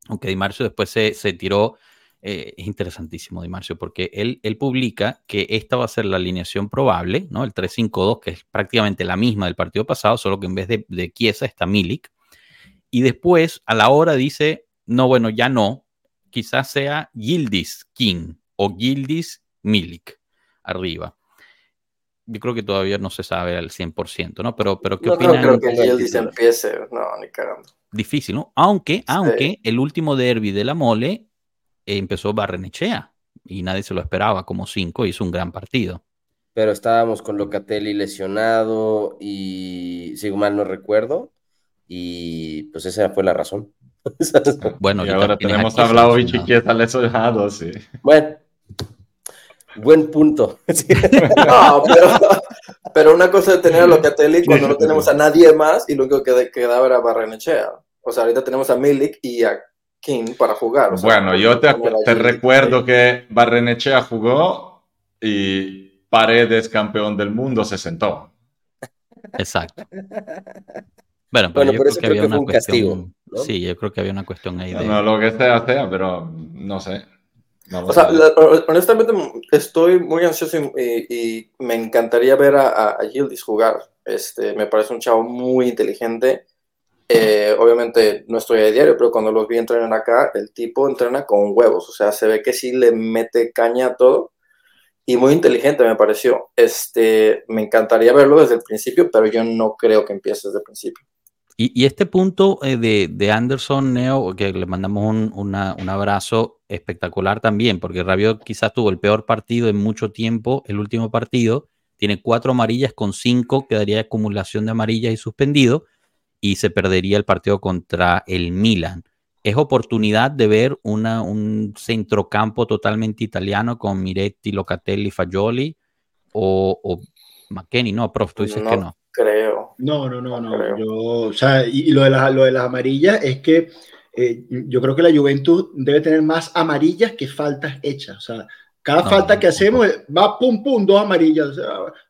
Speaker 1: aunque Di Marcio después se, se tiró eh, es interesantísimo, Di Marcio, porque él, él publica que esta va a ser la alineación probable, ¿no? El 3-5-2, que es prácticamente la misma del partido pasado, solo que en vez de, de Chiesa está Milik. Y después, a la hora, dice, no, bueno, ya no, quizás sea Gildis King o Gildis Milik arriba. Yo creo que todavía no se sabe al 100%, ¿no? Pero, pero ¿qué
Speaker 5: no, opinan? No creo que Gildis empiece, no, ni cagando.
Speaker 1: Difícil, ¿no? Aunque, aunque el último derby de la mole empezó Barrenechea y nadie se lo esperaba como cinco, hizo un gran partido.
Speaker 6: Pero estábamos con Locatelli lesionado y, si mal no recuerdo, y pues esa fue la razón.
Speaker 2: bueno, y ahora tenemos a Vlaovic y Chiesa lesionado, sí.
Speaker 6: Bueno, buen punto.
Speaker 5: no, pero, una cosa es tener a Locatelli cuando no tenemos a nadie más y lo único que quedaba era Barrenechea. O sea, ahorita tenemos a Milik y a King para jugar.
Speaker 2: bueno, yo te, recuerdo que Barrenechea jugó y Paredes, campeón del mundo, se sentó.
Speaker 1: Exacto. Bueno, pero yo creo que había una cuestión. Sí, yo creo que había una cuestión ahí. De...
Speaker 2: No, lo que sea, sea, pero no sé.
Speaker 5: o sea, honestamente estoy muy ansioso y, me encantaría ver a, a, Gildis jugar. Este, me parece un chavo muy inteligente eh, obviamente no estoy a diario, pero cuando los vi entrenar acá, el tipo entrena con huevos, o sea, se ve que sí le mete caña a todo y muy inteligente me pareció. Este, me encantaría verlo desde el principio, pero yo no creo que empiece desde el principio.
Speaker 1: Y, este punto eh, de, Anderson Neo, que le mandamos un, un, abrazo espectacular también, porque Rabiot quizás tuvo el peor partido en mucho tiempo, el último partido, tiene cuatro amarillas con cinco, quedaría acumulación de amarillas y suspendido y se perdería el partido contra el Milan. ¿Es oportunidad de ver una, un centrocampo totalmente italiano con Miretti, Locatelli, Fagioli o, o McKenny? No, prof, tú dices que no.
Speaker 5: Creo.
Speaker 3: No, no, no, no. Yo, o sea, y, lo, de las, lo de las amarillas es que eh, yo creo que la Juventus debe tener más amarillas que faltas hechas. O sea, cada falta que hacemos va pum pum, dos amarillas.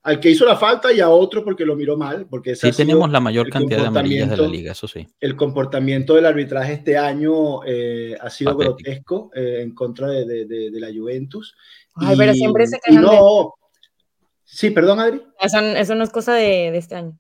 Speaker 3: al que hizo la falta y a otro porque lo miró mal. Porque
Speaker 1: sí, tenemos la mayor cantidad de amarillas de la liga, eso sí.
Speaker 3: El comportamiento del arbitraje este año eh, ha sido grotesco eh, en contra de, de, de, la Juventus.
Speaker 4: Ay, pero siempre se quejan.
Speaker 3: No. Sí, perdón, Adri.
Speaker 4: Eso, eso, no es cosa de, este año.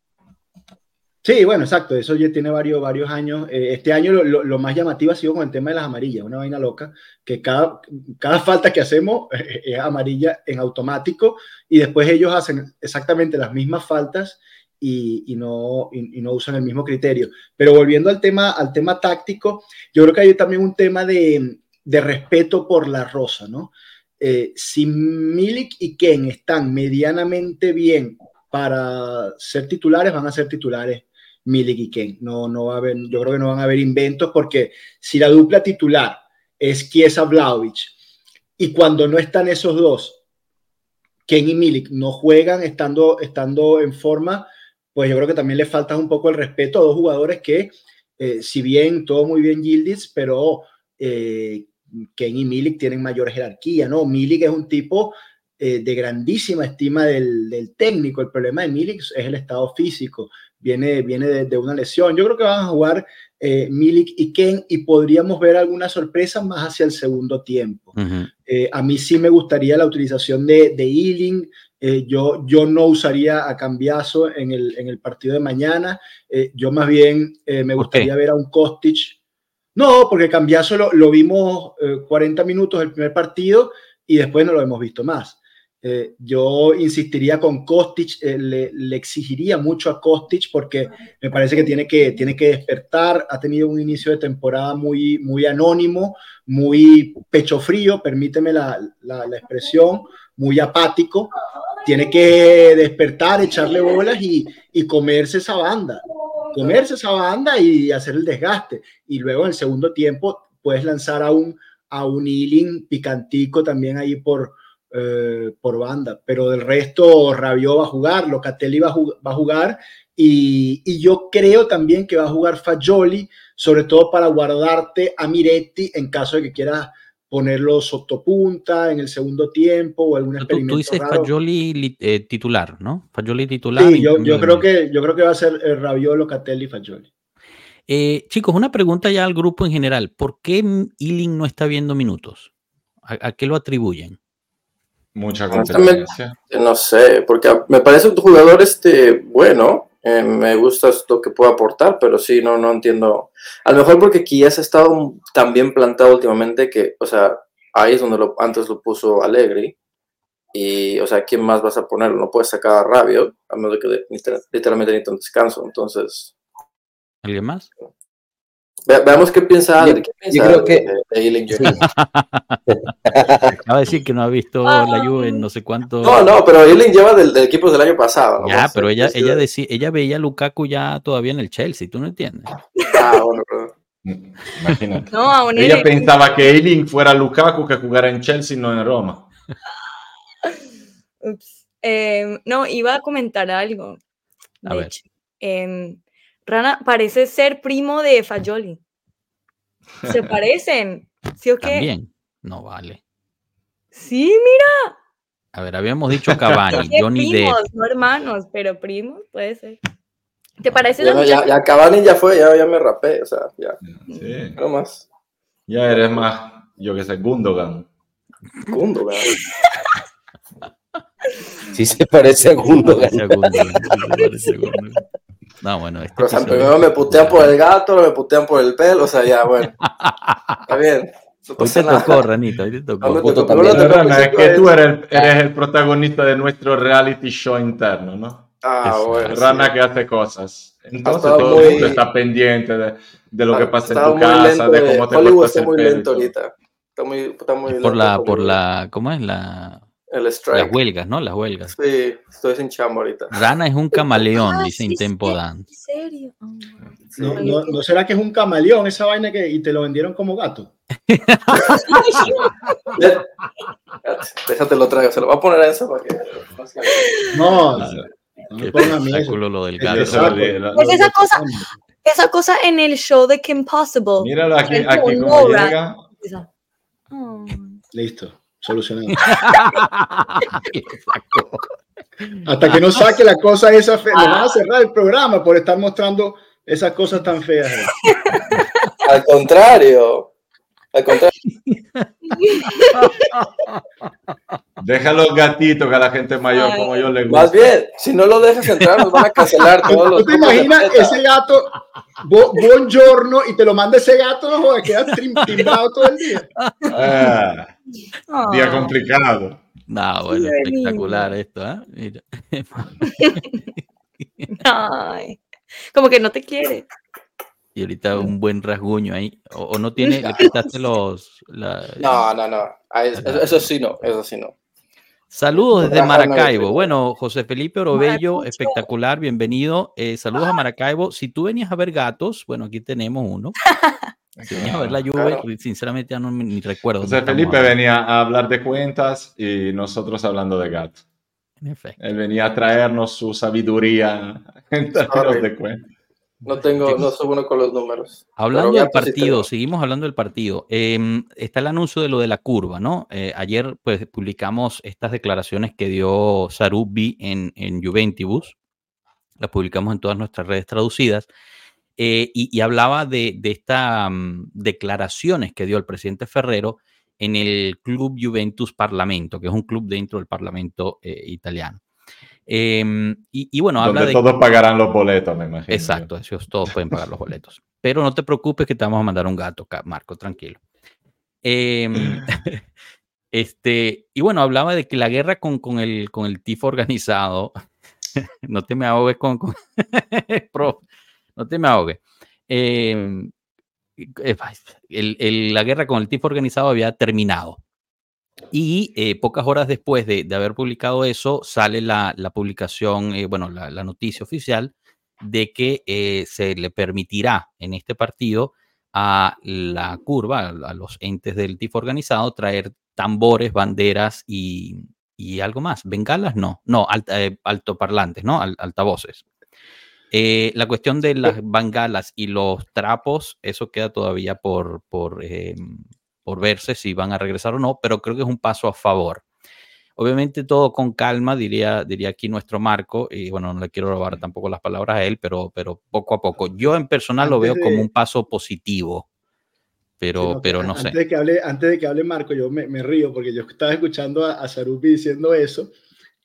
Speaker 3: Sí, bueno, exacto, eso ya tiene varios, varios años. Eh, este año lo, más llamativo ha sido con el tema de las amarillas, una vaina loca, que cada, cada falta que hacemos es amarilla en automático y después ellos hacen exactamente las mismas faltas y, y, no, y, no, usan el mismo criterio. Pero volviendo al tema, al tema táctico, yo creo que hay también un tema de, de respeto por la rosa, ¿no? Eh, si Milik y Ken están medianamente bien para ser titulares, van a ser titulares Milik y Ken. No, no va a haber, yo creo que no van a haber inventos porque si la dupla titular es Kiesa Blaovic y cuando no están esos dos, Ken y Milik no juegan estando, estando en forma, pues yo creo que también le falta un poco el respeto a dos jugadores que, eh, si bien todo muy bien Gildis, pero eh, Ken y Milik tienen mayor jerarquía, ¿no? Milik es un tipo eh, de grandísima estima del, técnico. El problema de Milik es el estado físico, viene, viene de, una lesión. Yo creo que van a jugar eh, Milik y Ken y podríamos ver alguna sorpresa más hacia el segundo tiempo. Eh, a mí sí me gustaría la utilización de, de Ealing. yo, yo no usaría a Cambiazo en el, en el partido de mañana. yo más bien me gustaría ver a un Kostic. No, porque Cambiazo lo, lo vimos 40 minutos el primer partido y después no lo hemos visto más. Eh, yo insistiría con Kostic, eh, le, exigiría mucho a Kostic porque me parece que tiene, que tiene que despertar, ha tenido un inicio de temporada muy, muy anónimo, muy pecho frío, permíteme la, la, expresión, muy apático, tiene que despertar, echarle bolas y, y, comerse esa banda, comerse esa banda y hacer el desgaste. Y luego en el segundo tiempo puedes lanzar a un, a un healing picantico también ahí por eh, por banda, pero del resto Rabiot va a jugar, Locatelli va a, va a jugar y, y, yo creo también que va a jugar Fagioli, sobre todo para guardarte a Miretti en caso de que quieras ponerlo sotopunta en el segundo tiempo o algún experimento
Speaker 1: Tú, dices Fagioli eh, titular, ¿no? Fagioli titular.
Speaker 3: Sí, yo, yo creo que, yo creo que va a ser eh, Rabiot, Locatelli y Fagioli.
Speaker 1: Eh, chicos, una pregunta ya al grupo en general. ¿Por qué Ealing no está viendo minutos? ¿A, qué lo atribuyen?
Speaker 2: Mucha competencia.
Speaker 5: No sé, porque me parece un jugador este, bueno. Eh, me gusta lo que puede aportar, pero sí, no, no entiendo. A lo mejor porque Kies ha estado tan bien plantado últimamente que, o sea, ahí es donde lo, antes lo puso Allegri. Y, o sea, ¿quién más vas a ponerlo? No puedes sacar a Rabio, a menos de que literalmente necesita un descanso. Entonces.
Speaker 1: ¿Alguien más?
Speaker 5: Veamos qué piensa Adri.
Speaker 6: Yo, creo que.
Speaker 1: Acaba de decir que no ha visto la Juve en no sé cuánto.
Speaker 5: No, no, pero Eiling lleva del, equipo del año pasado.
Speaker 1: Ya, pero ella, ella, decía, ella veía a Lukaku ya todavía en el Chelsea, ¿tú no entiendes?
Speaker 5: Ah, bueno, pero...
Speaker 2: Imagínate. No, ella pensaba que Eiling fuera Lukaku que jugara en Chelsea, no en Roma.
Speaker 4: Ups. Eh, no, iba a comentar algo.
Speaker 1: A ver.
Speaker 4: Eh, Rana parece ser primo de Fayoli. Se parecen. ¿Sí o qué?
Speaker 1: También. No vale.
Speaker 4: Sí, mira.
Speaker 1: A ver, habíamos dicho Cavani, Johnny
Speaker 4: primos, No hermanos, pero primos, puede ser. ¿Te parece?
Speaker 5: Ya, ya, ya, Cavani ya fue, ya, ya me rapé, o sea, ya. Sí. No más.
Speaker 2: Ya eres más, yo que sé, Gundogan.
Speaker 5: Gundogan.
Speaker 6: sí se parece a Gundogan. Se parece a Gundogan.
Speaker 1: Se parece a Gundogan. No, bueno.
Speaker 5: Este o sea, primero me putean por el gato, me putean por el pelo, o sea, ya, bueno. Está bien.
Speaker 1: hoy te tocó, Ranito, hoy te tocó.
Speaker 2: No, te tocó. Rana, es que tú eres, eres, el protagonista de nuestro reality show interno, ¿no?
Speaker 5: Ah, bueno.
Speaker 2: Rana que hace cosas. Entonces todo el mundo está pendiente de, de lo que pasa en tu casa, de cómo te
Speaker 5: Hollywood está muy lento ahorita. Está muy, está muy
Speaker 1: por la, por la, ¿cómo es? La
Speaker 5: el strike.
Speaker 1: Las huelgas, ¿no? Las huelgas.
Speaker 5: Sí, estoy sin chamba ahorita.
Speaker 1: Rana es un camaleón, ah, dice Intempo Dan.
Speaker 4: ¿En serio? Oh,
Speaker 3: no, no, no, será que es un camaleón esa vaina que y te lo vendieron como gato?
Speaker 5: Déjate lo traigo, se lo va a poner a eso para que.
Speaker 3: No, no me pongan a mí
Speaker 1: eso. lo del gato.
Speaker 4: Pues esa cosa, esa cosa en el show de Kim Possible.
Speaker 2: Míralo aquí, aquí como llega.
Speaker 3: Oh. Listo solucionado. Hasta que no saque la cosa esa fea, le van a cerrar el programa por estar mostrando esas cosas tan feas.
Speaker 5: Al contrario. Al contrario.
Speaker 2: Deja los gatitos que a la gente mayor como yo le
Speaker 5: gusta. Más bien, si no lo dejas entrar, nos van a cancelar todos los.
Speaker 3: ¿Tú te imaginas ese gato, buongiorno, y te lo manda ese gato, no joder, queda timbado todo el día?
Speaker 2: Ah, día ah. complicado.
Speaker 1: No, bueno, espectacular esto, ¿eh?
Speaker 4: Ay, como que no te quiere.
Speaker 1: Y ahorita un buen rasguño ahí. O, no tiene, le quitaste los.
Speaker 5: no, no, no. Eso sí no, eso sí no.
Speaker 1: Saludos desde Maracaibo. Bueno, José Felipe Orobello, espectacular, bienvenido. Eh, saludos a Maracaibo. Si tú venías a ver gatos, bueno, aquí tenemos uno. Si venías a ver la lluvia, sinceramente ya no ni recuerdo.
Speaker 2: José Felipe venía a hablar de cuentas y nosotros hablando de gatos. Él venía a traernos su sabiduría en términos de cuentas.
Speaker 5: No tengo, no soy bueno con los números.
Speaker 1: Hablando del partido, seguimos hablando del partido. Em, está el anuncio de lo de la curva, ¿no? Eh, ayer pues publicamos estas declaraciones que dio Sarubi en, en Juventus. Las publicamos en todas nuestras redes traducidas. Eh, y, hablaba de, estas mm, declaraciones que dio el presidente Ferrero en el Club Juventus Parlamento, que es un club dentro del Parlamento eh, italiano. Em, y, bueno,
Speaker 2: habla de. Todos pagarán los boletos, me imagino.
Speaker 1: Exacto, esos todos pueden pagar los boletos. Pero no te preocupes que te vamos a mandar un gato, Marco, tranquilo. Em, este, y bueno, hablaba de que la guerra con, con, el, con el tifo organizado. no te me ahogues con. no te me ahogues. Em, eh, la guerra con el tifo organizado había terminado. Y eh, pocas horas después de, haber publicado eso, sale la, publicación, eh, bueno, la, noticia oficial de que eh, se le permitirá en este partido a la curva, a, los entes del TIF organizado, traer tambores, banderas y, algo más. ¿Bengalas? No, no, altoparlantes, ¿no? altavoces. la cuestión de las bengalas y los trapos, eso queda todavía por, por em, por verse si van a regresar o no, pero creo que es un paso a favor. Obviamente todo con calma, diría, diría aquí nuestro Marco, y bueno, no le quiero robar tampoco las palabras a él, pero, pero poco a poco. Yo en personal lo veo como un paso positivo, pero, pero no
Speaker 3: antes
Speaker 1: sé.
Speaker 3: De que hable, antes de que hable Marco, yo me, me río porque yo estaba escuchando a, a Sarupi diciendo eso,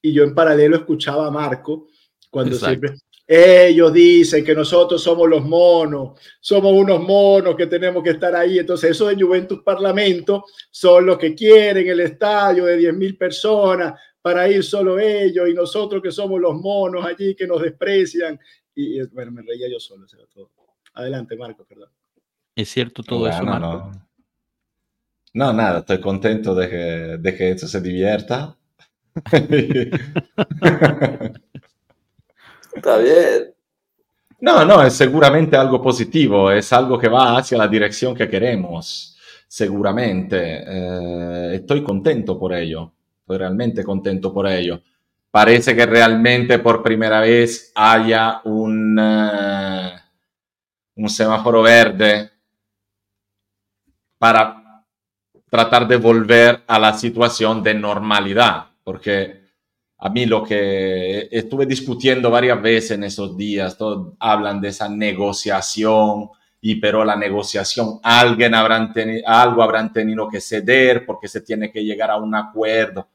Speaker 3: y yo en paralelo escuchaba a Marco cuando siempre, ellos dicen que nosotros somos los monos, somos unos monos que tenemos que estar ahí. Entonces, eso de Juventus Parlamento son los que quieren el estadio de 10.000 personas para ir solo ellos y nosotros que somos los monos allí que nos desprecian. Y bueno, me reía yo solo. Todo. Adelante, Marco, perdón.
Speaker 1: Es cierto todo eso, Marco.
Speaker 2: No. nada, estoy contento de que, de que esto se divierta.
Speaker 5: Está bien.
Speaker 2: No, no, es seguramente algo positivo, es algo que va hacia la dirección que queremos, seguramente. Eh, estoy contento por ello, estoy realmente contento por ello. Parece que realmente por primera vez haya un, uh, un semáforo verde para tratar de volver a la situación de normalidad, porque a mí lo que estuve discutiendo varias veces en esos días, todos hablan de esa negociación, y pero la negociación, alguien habrán algo habrán tenido que ceder porque se tiene que llegar a un acuerdo.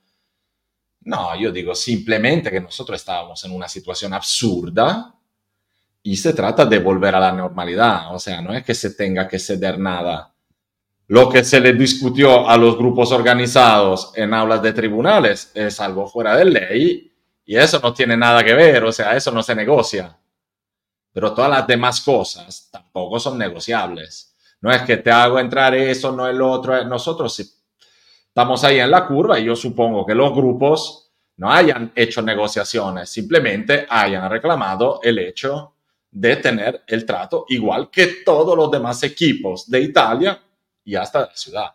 Speaker 2: No, yo digo simplemente que nosotros estábamos en una situación absurda y se trata de volver a la normalidad, o sea, no es que se tenga que ceder nada lo que se le discutió a los grupos organizados en aulas de tribunales es algo fuera de ley y eso no tiene nada que ver, o sea, eso no se negocia. Pero todas las demás cosas tampoco son negociables. No es que te hago entrar eso, no el otro. Nosotros estamos ahí en la curva y yo supongo que los grupos no hayan hecho negociaciones, simplemente hayan reclamado el hecho de tener el trato igual que todos los demás equipos de Italia y hasta la ciudad.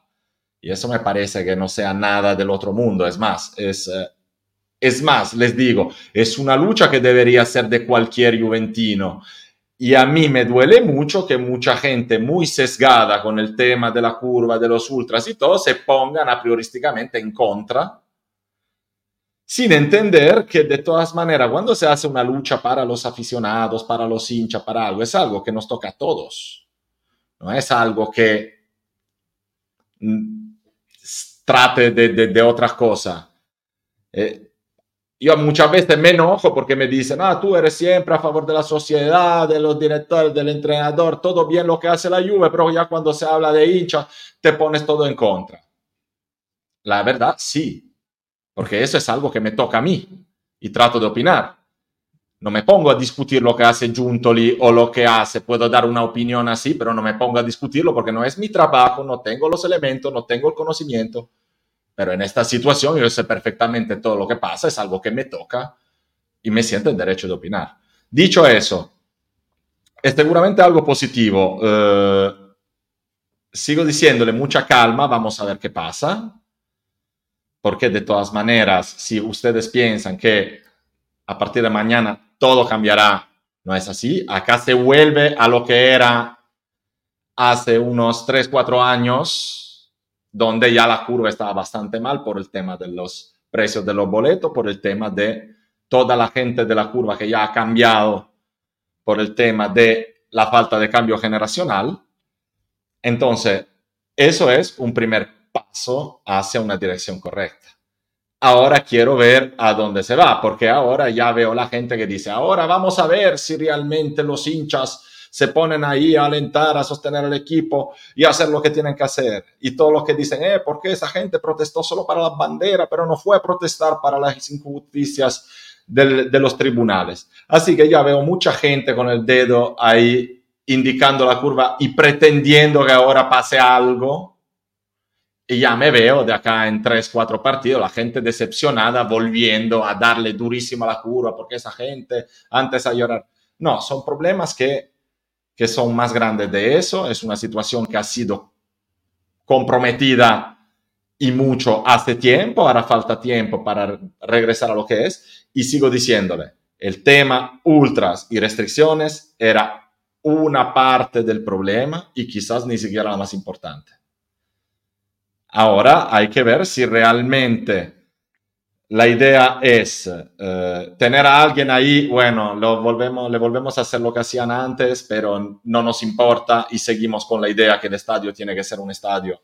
Speaker 2: Y eso me parece que no sea nada del otro mundo. Es más, es, eh, es más, les digo, es una lucha que debería ser de cualquier juventino. Y a mí me duele mucho que mucha gente muy sesgada con el tema de la curva, de los ultras y todo, se pongan a priorísticamente en contra, sin entender que de todas maneras, cuando se hace una lucha para los aficionados, para los hinchas, para algo, es algo que nos toca a todos. No es algo que trate de, de, otras cosas. Eh, yo muchas veces me enojo porque me dicen, ah, tú eres siempre a favor de la sociedad, de los directores, del entrenador, todo bien lo que hace la Juve, pero ya cuando se habla de hincha, te pones todo en contra. La verdad, sí, porque eso es algo que me toca a mí y trato de opinar. No me pongo a discutir lo que hace Giuntoli o lo que hace, puedo dar una opinión así, pero no me pongo a discutirlo porque no es mi trabajo, no tengo los elementos, no tengo el conocimiento. Pero en esta situación yo sé perfectamente todo lo que pasa, es algo que me toca y me siento en derecho de opinar. Dicho eso, es seguramente algo positivo. Eh, sigo diciéndole mucha calma, vamos a ver qué pasa, porque de todas maneras, si ustedes piensan que a partir de mañana todo cambiará, no es así. Acá se vuelve a lo que era hace unos 3, 4 años, donde ya la curva estaba bastante mal por el tema de los precios de los boletos, por el tema de toda la gente de la curva que ya ha cambiado, por el tema de la falta de cambio generacional. Entonces, eso es un primer paso hacia una dirección correcta. Ahora quiero ver a dónde se va, porque ahora ya veo la gente que dice, ahora vamos a ver si realmente los hinchas se ponen ahí a alentar, a sostener al equipo y a hacer lo que tienen que hacer. Y todos los que dicen, eh, ¿por qué esa gente protestó solo para las banderas, pero no fue a protestar para las injusticias de los tribunales? Así que ya veo mucha gente con el dedo ahí indicando la curva y pretendiendo que ahora pase algo. Y ya me veo de acá en tres, cuatro partidos, la gente decepcionada volviendo a darle durísimo a la curva porque esa gente antes a llorar. No, son problemas que que son más grandes de eso. Es una situación que ha sido comprometida y mucho hace tiempo, ahora falta tiempo para regresar a lo que es. Y sigo diciéndole, el tema ultras y restricciones era una parte del problema y quizás ni siquiera la más importante. Ahora hay que ver si realmente la idea es eh, tener a alguien ahí, bueno, lo volvemos, le volvemos a hacer lo que hacían antes, pero no nos importa y seguimos con la idea que el estadio tiene que ser un estadio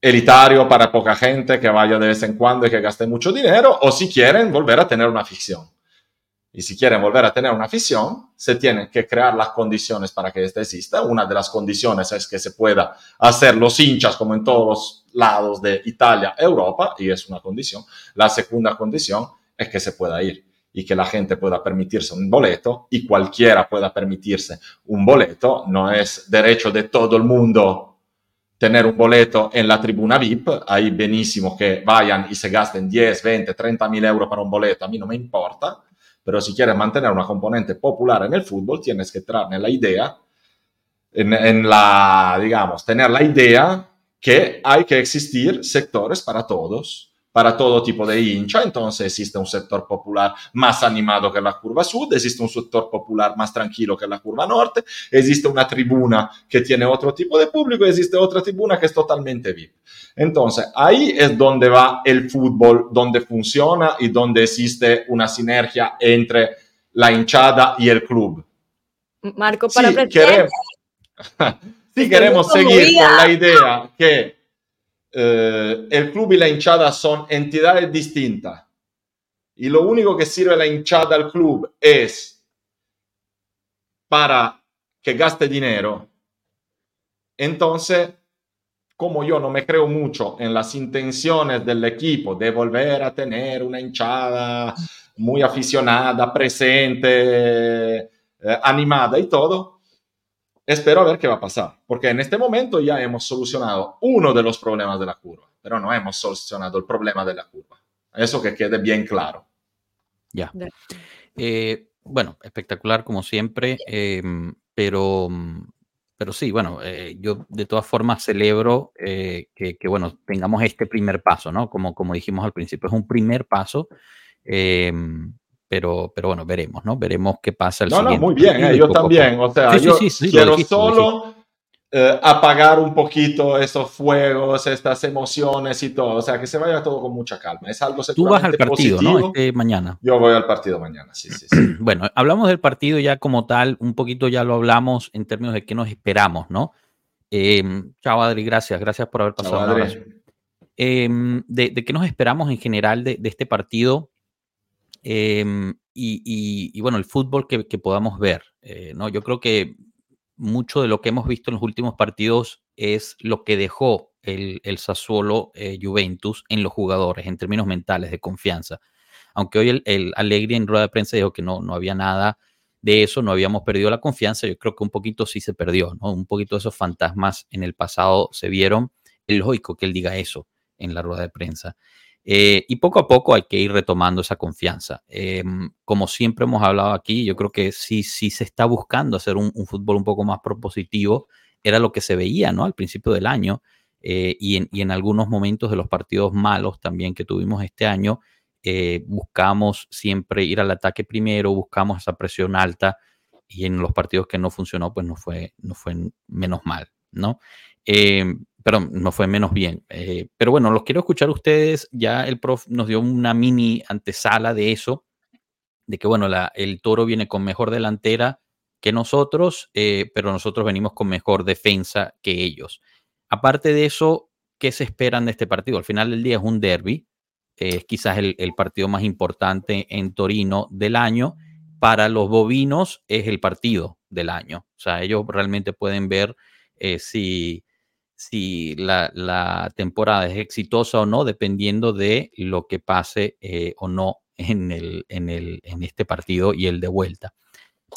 Speaker 2: elitario para poca gente que vaya de vez en cuando y que gaste mucho dinero, o si quieren volver a tener una ficción. Y si quieren volver a tener una afición, se tienen que crear las condiciones para que esta exista. Una de las condiciones es que se pueda hacer los hinchas como en todos los lados de Italia, Europa, y es una condición. La segunda condición es que se pueda ir y que la gente pueda permitirse un boleto y cualquiera pueda permitirse un boleto. No es derecho de todo el mundo tener un boleto en la tribuna VIP. Ahí benísimo que vayan y se gasten 10, 20, 30 mil euros para un boleto. A mí no me importa pero si quieres mantener una componente popular en el fútbol, tienes que entrar en la idea, en, la, digamos, tener la idea que hay que existir sectores para todos para todo tipo de hincha, entonces existe un sector popular más animado que la curva sud, existe un sector popular más tranquilo que la curva norte, existe una tribuna que tiene otro tipo de público existe otra tribuna que es totalmente VIP. Entonces, ahí es donde va el fútbol, donde funciona y donde existe una sinergia entre la hinchada y el club.
Speaker 4: Marco, para
Speaker 2: si queremos, si queremos seguir con la idea que eh, el club y la hinchada son entidades distintas. Y lo único que sirve la hinchada al club es para que gaste dinero, entonces, como yo no me creo mucho en las intenciones del equipo de volver a tener una hinchada muy aficionada, presente, eh, animada y todo, espero a ver qué va a pasar, porque en este momento ya hemos solucionado uno de los problemas de la curva, pero no hemos solucionado el problema de la curva. Eso que quede bien claro.
Speaker 1: Ya. Eh, bueno, espectacular como siempre, em, pero, pero sí, bueno, eh, yo de todas formas celebro eh, que, que, bueno, tengamos este primer paso, ¿no? Como, como dijimos al principio, es un primer paso. Em, pero, pero bueno, veremos, ¿no? Veremos qué pasa el
Speaker 2: No, no, muy bien, eh, yo también. O sea, yo quiero solo eh, apagar un poquito esos fuegos, estas emociones y todo. O sea, que se vaya todo con mucha calma. Es algo
Speaker 1: Tú vas al partido, ¿no? Este mañana.
Speaker 2: Yo voy al partido mañana, sí, sí, sí.
Speaker 1: bueno, hablamos del partido ya como tal, un poquito ya lo hablamos en términos de qué nos esperamos, ¿no? Eh, chao, Adri, gracias. Gracias por haber pasado. Chao, em, de, qué nos esperamos en general de, este partido em, y, bueno, el fútbol que, podamos ver. Eh, ¿no? Yo creo que mucho de lo que hemos visto en los últimos partidos es lo que dejó el, el Sassuolo eh, Juventus en los jugadores en términos mentales de confianza. Aunque hoy el, el en rueda de prensa dijo que no, no había nada de eso, no habíamos perdido la confianza, yo creo que un poquito sí se perdió, ¿no? Un poquito de esos fantasmas en el pasado se vieron. Es lógico que él diga eso en la rueda de prensa. Eh, y poco a poco hay que ir retomando esa confianza. Em, como siempre hemos hablado aquí, yo creo que sí, sí se está buscando hacer un, fútbol un poco más propositivo. Era lo que se veía ¿no? al principio del año eh, y, en, en, algunos momentos de los partidos malos también que tuvimos este año. Eh, buscamos siempre ir al ataque primero, buscamos esa presión alta y en los partidos que no funcionó, pues no fue, no fue menos mal, ¿no? Eh, perdón, no fue menos bien. Eh, pero bueno, los quiero escuchar ustedes. Ya el prof nos dio una mini antesala de eso, de que bueno, la, el toro viene con mejor delantera que nosotros, pero nosotros venimos con mejor defensa que ellos. Aparte de eso, ¿qué se esperan de este partido? Al final del día es un derby es quizás el, partido más importante en Torino del año. Para los bovinos es el partido del año. O sea, ellos realmente pueden ver eh, si, si la, temporada es exitosa o no, dependiendo de lo que pase eh, o no en, el, en, el, en este partido y el de vuelta.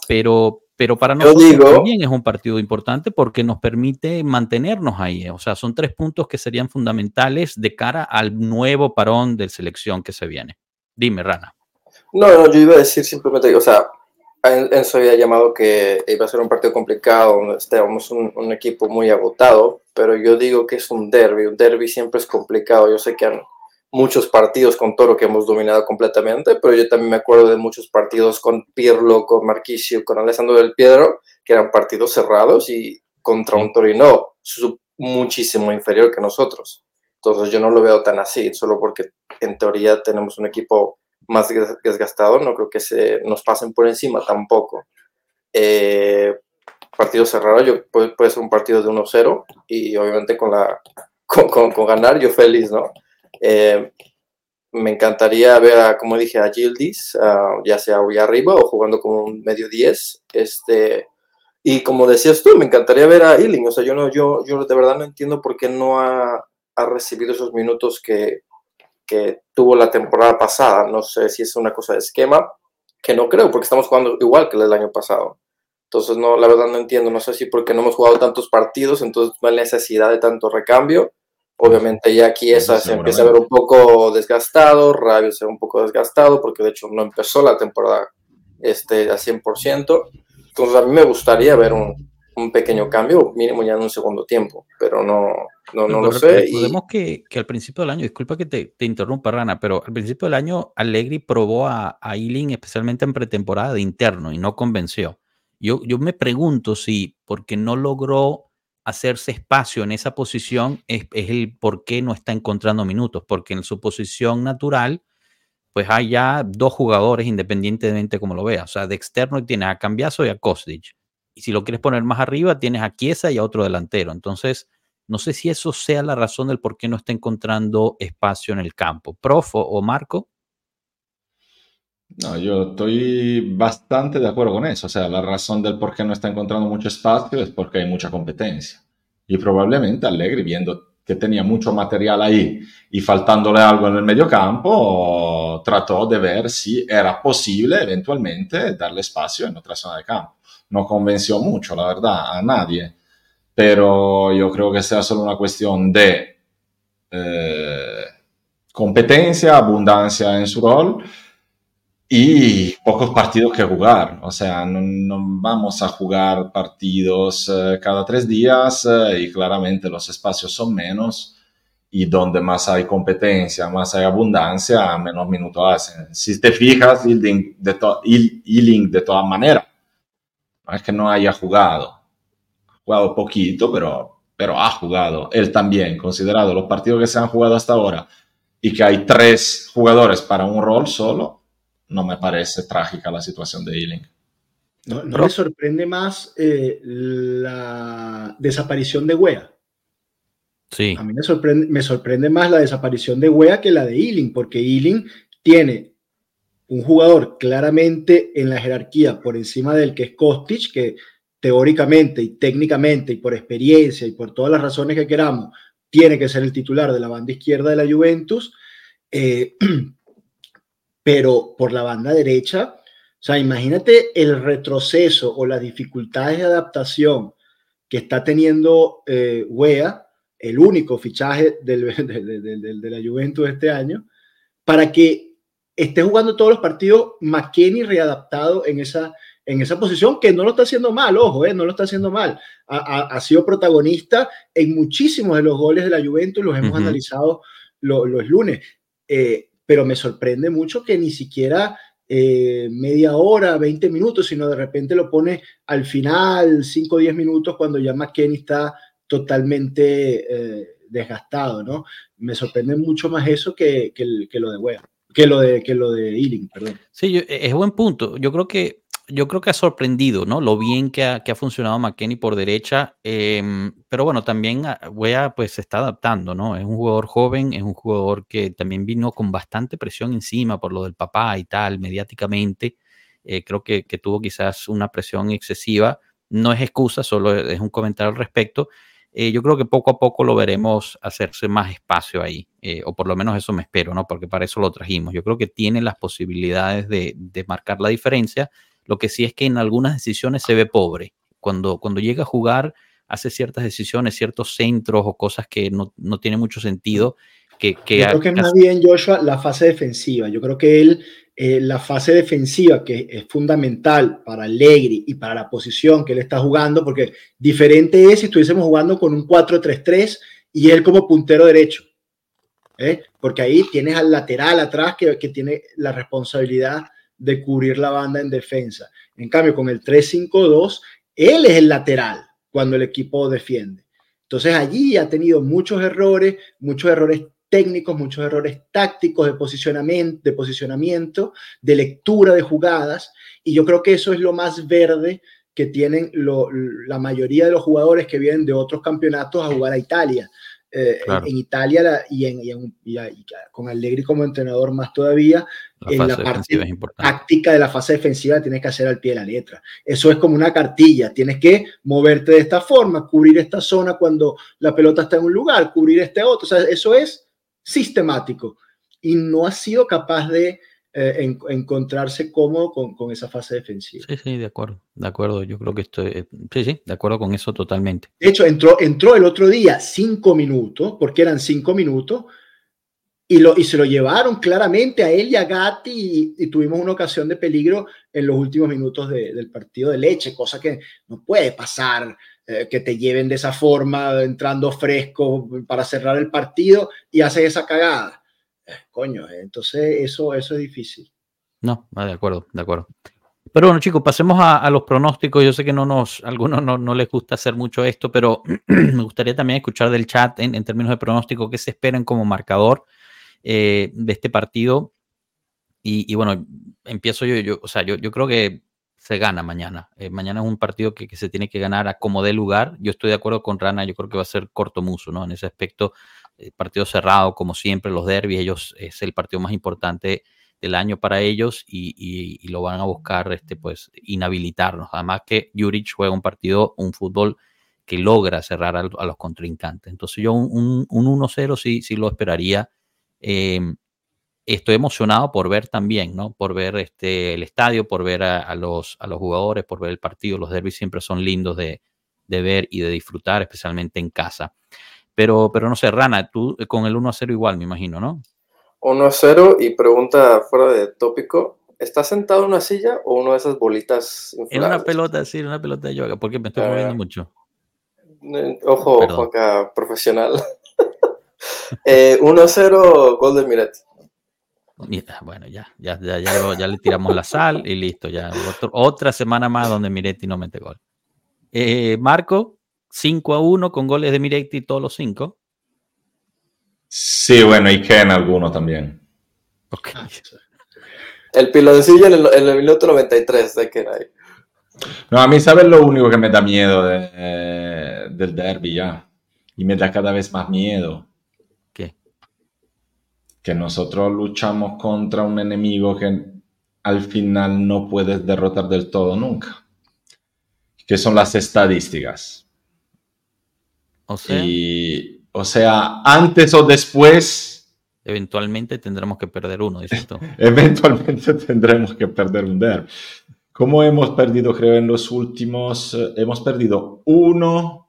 Speaker 1: Pero, pero para nosotros también es un partido importante porque nos permite mantenernos ahí. O sea, son tres puntos que serían fundamentales de cara al nuevo parón de selección que se viene. Dime, Rana.
Speaker 5: No, no, yo iba a decir simplemente, o sea, Enzo había llamado que iba a ser un partido complicado, estábamos un, un equipo muy agotado, pero yo digo que es un derby, un derby siempre es complicado. Yo sé que han, muchos partidos con Toro que hemos dominado completamente, pero yo también me acuerdo de muchos partidos con Pirlo, con Marquisio, con Alessandro del Piedro, que eran partidos cerrados y contra un Torino muchísimo inferior que nosotros. Entonces yo no lo veo tan así, solo porque en teoría tenemos un equipo más desgastado, no creo que se nos pasen por encima tampoco. Eh, partido cerrado, yo, puede, puede ser un partido de 1-0 y obviamente con, la, con, con, con ganar yo feliz, ¿no? Eh, me encantaría ver, a, como dije, a Gildis, ya sea hoy arriba o jugando como un medio 10. Este, y como decías tú, me encantaría ver a Ealing. O sea, yo, no, yo, yo de verdad no entiendo por qué no ha, ha recibido esos minutos que, que, tuvo la temporada pasada. No sé si es una cosa de esquema, que no creo, porque estamos jugando igual que el año pasado. Entonces, no, la verdad no entiendo. No sé si porque no hemos jugado tantos partidos, entonces no hay necesidad de tanto recambio Obviamente ya aquí esa se empieza a ver un poco desgastado, Rabio se ve un poco desgastado porque de hecho no empezó la temporada este, a 100%. Entonces a mí me gustaría ver un, un pequeño cambio, mínimo ya en un segundo tiempo, pero no, no, no lo sé.
Speaker 1: Recordemos que, que, al principio del año, disculpa que te, te, interrumpa, Rana, pero al principio del año Allegri probó a, a Ealing especialmente en pretemporada de interno y no convenció. Yo, yo me pregunto si porque no logró hacerse espacio en esa posición es, el por qué no está encontrando minutos, porque en su posición natural, pues hay ya dos jugadores independientemente como lo veas. O sea, de externo tienes a Cambiaso y a Kostic. Y si lo quieres poner más arriba, tienes a Chiesa y a otro delantero. Entonces, no sé si eso sea la razón del por qué no está encontrando espacio en el campo. Prof o Marco.
Speaker 2: No, yo estoy bastante de acuerdo con eso. O sea, la razón del por qué no está encontrando mucho espacio es porque hay mucha competencia. Y probablemente Allegri, viendo que tenía mucho material ahí y faltándole algo en el medio campo, trató de ver si era posible eventualmente darle espacio en otra zona de campo. No convenció mucho, la verdad, a nadie. Pero yo creo que sea solo una cuestión de eh, competencia, abundancia en su rol y pocos partidos que jugar. O sea, no, vamos a jugar partidos eh, cada tres días eh, y claramente los espacios son menos y donde más hay competencia, más hay abundancia, menos minutos hacen. Si te fijas, Ealing de, to de todas maneras, no es que no haya jugado, jugado poquito, pero, pero ha jugado. Él también, considerado los partidos que se han jugado hasta ahora y que hay tres jugadores para un rol solo, no me parece trágica la situación de Ealing.
Speaker 3: ¿No, me sorprende más eh, la desaparición de Wea? Sí. A mí me sorprende, me sorprende más la desaparición de Wea que la de Ealing, porque Ealing tiene un jugador claramente en la jerarquía por encima del que es Kostic, que teóricamente y técnicamente y por experiencia y por todas las razones que queramos, tiene que ser el titular de la banda izquierda de la Juventus, eh, pero por la banda derecha, o sea, imagínate el retroceso o las dificultades de adaptación que está teniendo eh, Wea, el único fichaje del, de la Juventus este año, para que esté jugando todos los partidos McKenny readaptado en esa, en esa posición, que no lo está haciendo mal, ojo, eh, no lo está haciendo mal. Ha, sido protagonista en muchísimos de los goles de la Juventus, los hemos analizado los lunes. Eh, pero me sorprende mucho que ni siquiera eh, media hora, 20 minutos, sino de repente lo pone al final, 5 o 10 minutos, cuando ya McKenny está totalmente desgastado, ¿no? Me sorprende mucho más eso que, que, lo de Wea, que lo de, que lo de Ealing, perdón.
Speaker 1: Sí, es buen punto. Yo creo que yo creo que ha sorprendido, ¿no? Lo bien que ha, que ha funcionado McKenny por derecha, em, pero bueno, también Wea pues se está adaptando, ¿no? Es un jugador joven, es un jugador que también vino con bastante presión encima por lo del papá y tal, mediáticamente. Eh, creo que, que, tuvo quizás una presión excesiva. No es excusa, solo es un comentario al respecto. Eh, yo creo que poco a poco lo veremos hacerse más espacio ahí, eh, o por lo menos eso me espero, ¿no? Porque para eso lo trajimos. Yo creo que tiene las posibilidades de, de, marcar la diferencia. Lo que sí es que en algunas decisiones se ve pobre. Cuando, cuando llega a jugar, hace ciertas decisiones, ciertos centros o cosas que no, no tiene mucho sentido. Que, que
Speaker 3: yo creo que más bien, Joshua, la fase defensiva. Yo creo que él eh, la fase defensiva, que es fundamental para Allegri y para la posición que él está jugando, porque diferente es si estuviésemos jugando con un 4-3-3 y él como puntero derecho. ¿eh? Porque ahí tienes al lateral atrás que, que tiene la responsabilidad de cubrir la banda en defensa. En cambio, con el 3-5-2, él es el lateral cuando el equipo defiende. Entonces allí ha tenido muchos errores, muchos errores técnicos, muchos errores tácticos de posicionamiento, de posicionamiento, de lectura de jugadas, y yo creo que eso es lo más verde que tienen la mayoría de los jugadores que vienen de otros campeonatos a jugar a Italia. Eh, en, Italia y, en, con Allegri como entrenador más todavía, en la parte táctica de la fase defensiva tienes que hacer al pie de la letra. Eso es como una cartilla, tienes que moverte de esta forma, cubrir esta zona cuando la pelota está en un lugar, cubrir este otro, o sea, eso es sistemático. Y no ha sido capaz de eh, encontrarse cómodo con, esa fase defensiva.
Speaker 1: Sí, sí, de acuerdo, de acuerdo. Yo creo que estoy, eh, sí, sí, de acuerdo con eso totalmente.
Speaker 3: De hecho, entró, entró el otro día cinco minutos, porque eran cinco minutos, y, lo, y se lo llevaron claramente a él y a Gatti, y, tuvimos una ocasión de peligro en los últimos minutos del partido de leche, cosa que no puede pasar eh, que te lleven de esa forma, entrando fresco para cerrar el partido y haces esa cagada. Eh, coño, eh, entonces eso, eso es difícil.
Speaker 1: No, de acuerdo, de acuerdo. Pero bueno, chicos, pasemos a, los pronósticos. Yo sé que no nos, a algunos no, no les gusta hacer mucho esto, pero me gustaría también escuchar del chat en, términos de pronóstico qué se esperan como marcador de este partido. Y, bueno, empiezo yo, yo, o sea, yo, yo creo que se gana mañana. Eh, mañana es un partido que, se tiene que ganar a como dé lugar. Yo estoy de acuerdo con Rana, yo creo que va a ser corto muso, ¿no? En ese aspecto, eh, partido cerrado, como siempre, los derbis, ellos es el partido más importante del año para ellos y, lo van a buscar, este, pues, inhabilitarnos. Además que Juric juega un partido, un fútbol que logra cerrar a, los contrincantes. Entonces yo un, un, 1-0 sí, sí lo esperaría. Em, estoy emocionado por ver también, ¿no? Por ver este, el estadio, por ver a, los, a los jugadores, por ver el partido. Los derbis siempre son lindos de, ver y de disfrutar, especialmente en casa. Pero, pero no sé, Rana, tú con el 1 0 igual, me imagino, ¿no?
Speaker 5: 1 0 y pregunta fuera de tópico. ¿Estás sentado en una silla o una de esas bolitas?
Speaker 1: En una pelota, sí, en una pelota de yoga, porque me estoy moviendo ah. mucho.
Speaker 5: Eh, ojo, ojo acá, profesional. 1-0, eh, gol de Miretti.
Speaker 1: Bueno, ya, ya, ya, ya, le tiramos la sal y listo. Ya otra semana más donde Miretti no mete gol. Eh, Marco, 5 a 1 con goles de Miretti todos los 5.
Speaker 2: Sí, bueno, y Ken alguno también.
Speaker 5: Okay. El piloncillo en el, en el minuto 93 de Ken ahí.
Speaker 2: No, a mí, ¿sabes lo único que me da miedo de, del derby ya? y me da cada vez más miedo.
Speaker 1: ¿Qué?
Speaker 2: Que nosotros luchamos contra un enemigo que al final no puedes derrotar del todo nunca. Que son las estadísticas.
Speaker 1: O sea,
Speaker 2: Y, o sea, antes o después
Speaker 1: eventualmente tendremos que perder uno, dices tú.
Speaker 2: eventualmente tendremos que perder un derby. ¿Cómo hemos perdido, creo, en los últimos? eh, hemos perdido uno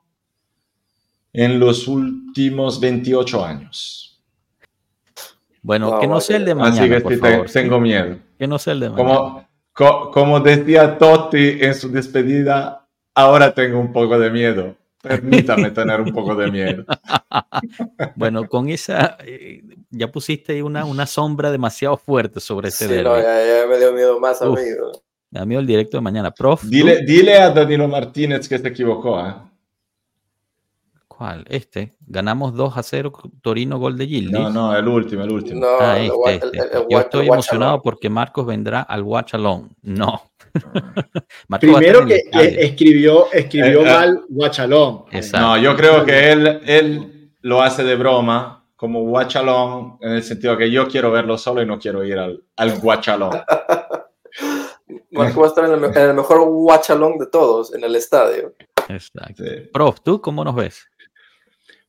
Speaker 2: en los últimos 28 años.
Speaker 1: Bueno,
Speaker 5: No,
Speaker 1: que no sea el de mañana,
Speaker 2: Así que
Speaker 1: por
Speaker 2: tengo miedo.
Speaker 1: Que no sea el de mañana.
Speaker 2: Como, co- como decía Totti en su despedida, ahora tengo un poco de miedo. Permítame tener un poco de miedo.
Speaker 1: Bueno, con esa, eh, ya pusiste una, una sombra demasiado fuerte sobre ese
Speaker 5: Sí, no, ya, ya me dio miedo más a
Speaker 1: Uf.
Speaker 5: mí. ¿no?
Speaker 1: Me da miedo el directo de mañana. Prof, ¿tú?
Speaker 2: Dile, dile a Danilo Martínez que se equivocó. ¿eh?
Speaker 1: ¿cuál? Este. Ganamos 2 a 0, Torino, gol de Gildis.
Speaker 2: No, no, el último, el último.
Speaker 5: No,
Speaker 1: Ah, este, este.
Speaker 5: el- el- el
Speaker 1: Yo estoy emocionado porque Marcos vendrá al Watch Alone. No.
Speaker 3: Primero que escribió, escribió
Speaker 2: Eh, eh.
Speaker 3: mal Guachalón.
Speaker 1: Exacto.
Speaker 2: No, yo creo que él, él lo hace de broma, como guachalón, en el sentido que yo quiero verlo solo y no quiero ir al, al guachalón.
Speaker 5: Marco va a estar en el, me- en el mejor watch along de todos, en el estadio.
Speaker 1: Exacto.
Speaker 2: Sí.
Speaker 1: Prof, ¿tú cómo nos ves?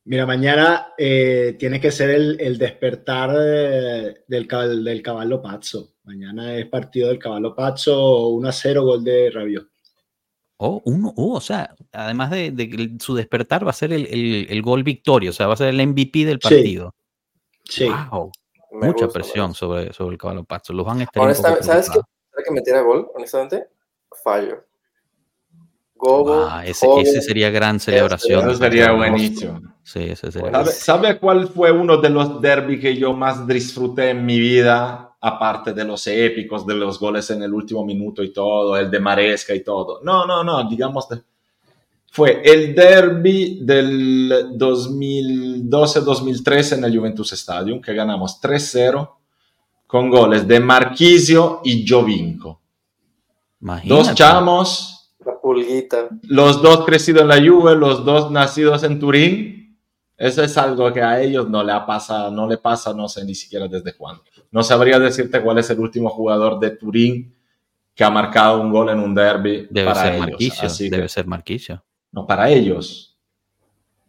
Speaker 3: Mira, mañana eh, tiene que ser el, el despertar eh, del, del caballo Pazzo. Mañana es partido del caballo Pazzo, 1 a 0, gol de Rabiot.
Speaker 1: Oh, uno, oh, o sea, además de, de su despertar va a ser el, el- el gol victorio, o sea, va a ser el MVP del partido.
Speaker 3: Sí.
Speaker 1: Wow,
Speaker 5: Me
Speaker 1: mucha
Speaker 5: gusta,
Speaker 1: presión sobre, sobre el caballo Pazzo. Los van a estar
Speaker 5: Honestamente, ¿sabes qué? ¿Será que metiera gol? Honestamente, fallo. Gobo,
Speaker 1: Ah, ese, ese sería gran celebración.
Speaker 2: Eso sería buenísimo.
Speaker 1: Sí, ese sería.
Speaker 2: ¿Sabe, sabe cuál fue uno de los derbis que yo más disfruté en mi vida? Aparte de los épicos, de los goles en el último minuto y todo, el de Maresca y todo. No, no, no, digamos, de- fue el derby del 2012-2013 en el Juventus Stadium, que ganamos 3-0 con goles de Marquisio y Jovinco.
Speaker 1: Imagínate.
Speaker 2: Dos chamos,
Speaker 5: la pulguita.
Speaker 2: los dos crecidos en la Juve, los dos nacidos en Turín. Eso es algo que a ellos no le ha pasado, no le pasa, no sé ni siquiera desde cuándo. No sabría decirte cuál es el último jugador de Turín que ha marcado un gol en un derby
Speaker 1: Debe
Speaker 2: para
Speaker 1: ser
Speaker 2: ellos.
Speaker 1: Marquicio.
Speaker 2: Así que-
Speaker 1: Debe ser Marquicio.
Speaker 2: no, para ellos.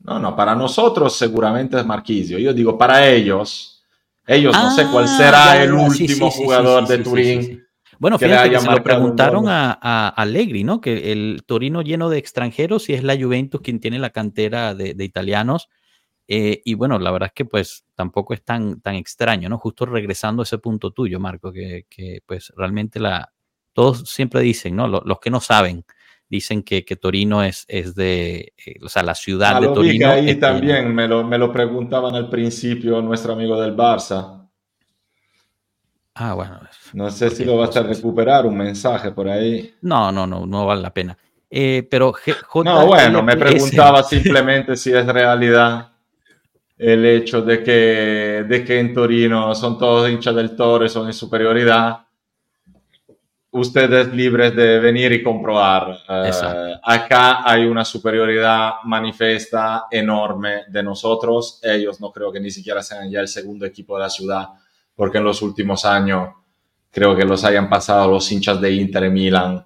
Speaker 2: No, no, para nosotros seguramente es Marquisio. Yo digo para ellos. Ellos no sé cuál será
Speaker 1: ya,
Speaker 2: el último
Speaker 1: sí, sí,
Speaker 2: jugador
Speaker 1: sí,
Speaker 2: de
Speaker 1: sí, sí,
Speaker 2: Turín.
Speaker 1: Bueno, fíjate que se lo preguntaron a, a Allegri, ¿no? Que el Torino lleno de extranjeros y es la Juventus quien tiene la cantera de, de italianos. Eh, y bueno, la verdad es que pues tampoco es tan, tan extraño, ¿no? Justo regresando a ese punto tuyo, Marco, que, que, pues realmente la, todos siempre dicen, ¿no? Lo- Los, que no saben, dicen que, que Torino es, es de, eh, o sea, la ciudad
Speaker 2: Ah,
Speaker 1: de Torino.
Speaker 2: ahí también me lo, me lo preguntaban al principio nuestro amigo del Barça.
Speaker 1: Ah, bueno.
Speaker 2: No sé si lo vas a recuperar, un mensaje por ahí.
Speaker 1: No, no, no, no vale la pena. Eh, pero G-
Speaker 2: No, bueno, me preguntaba simplemente si es realidad el hecho de que, de que en Torino son todos hinchas del Toro y son en superioridad. Ustedes libres de venir y comprobar. Eh, acá hay una superioridad manifiesta enorme de nosotros. Ellos no creo que ni siquiera sean ya el segundo equipo de la ciudad, porque en los últimos años creo que los hayan pasado los hinchas de Inter y Milan.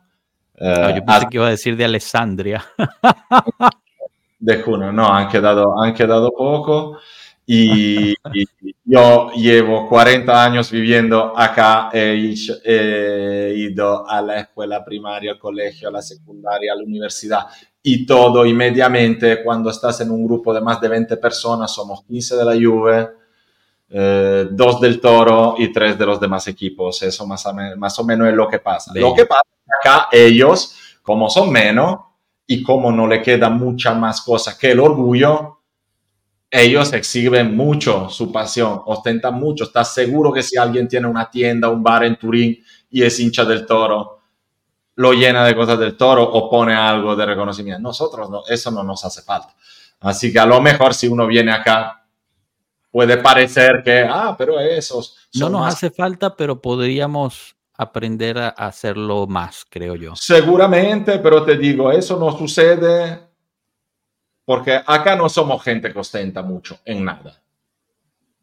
Speaker 2: eh,
Speaker 1: No, yo pensé
Speaker 2: a-
Speaker 1: que iba a decir de Alessandria.
Speaker 2: de junio, no, han quedado, han quedado poco y, y yo llevo 40 años viviendo acá, he, ido- he ido a la escuela primaria, al colegio, a la secundaria, a la universidad y todo y mediamente cuando estás en un grupo de más de 20 personas, somos 15 de la Juve, eh, dos del Toro y tres de los demás equipos, eso más o, men- más o menos es lo que pasa. Lo que pasa acá ellos, como son menos, y como no le queda mucha más cosa que el orgullo, ellos exhiben mucho su pasión, ostentan mucho. Estás seguro que si alguien tiene una tienda, un bar en Turín y es hincha del toro, lo llena de cosas del toro o pone algo de reconocimiento. Nosotros no, eso no nos hace falta. Así que a lo mejor si uno viene acá, puede parecer que, ah, pero esos...
Speaker 1: No nos
Speaker 2: más
Speaker 1: hace falta, pero podríamos aprender a hacerlo más, creo yo.
Speaker 2: Seguramente, pero te digo, eso no sucede porque acá no somos gente que ostenta mucho en nada.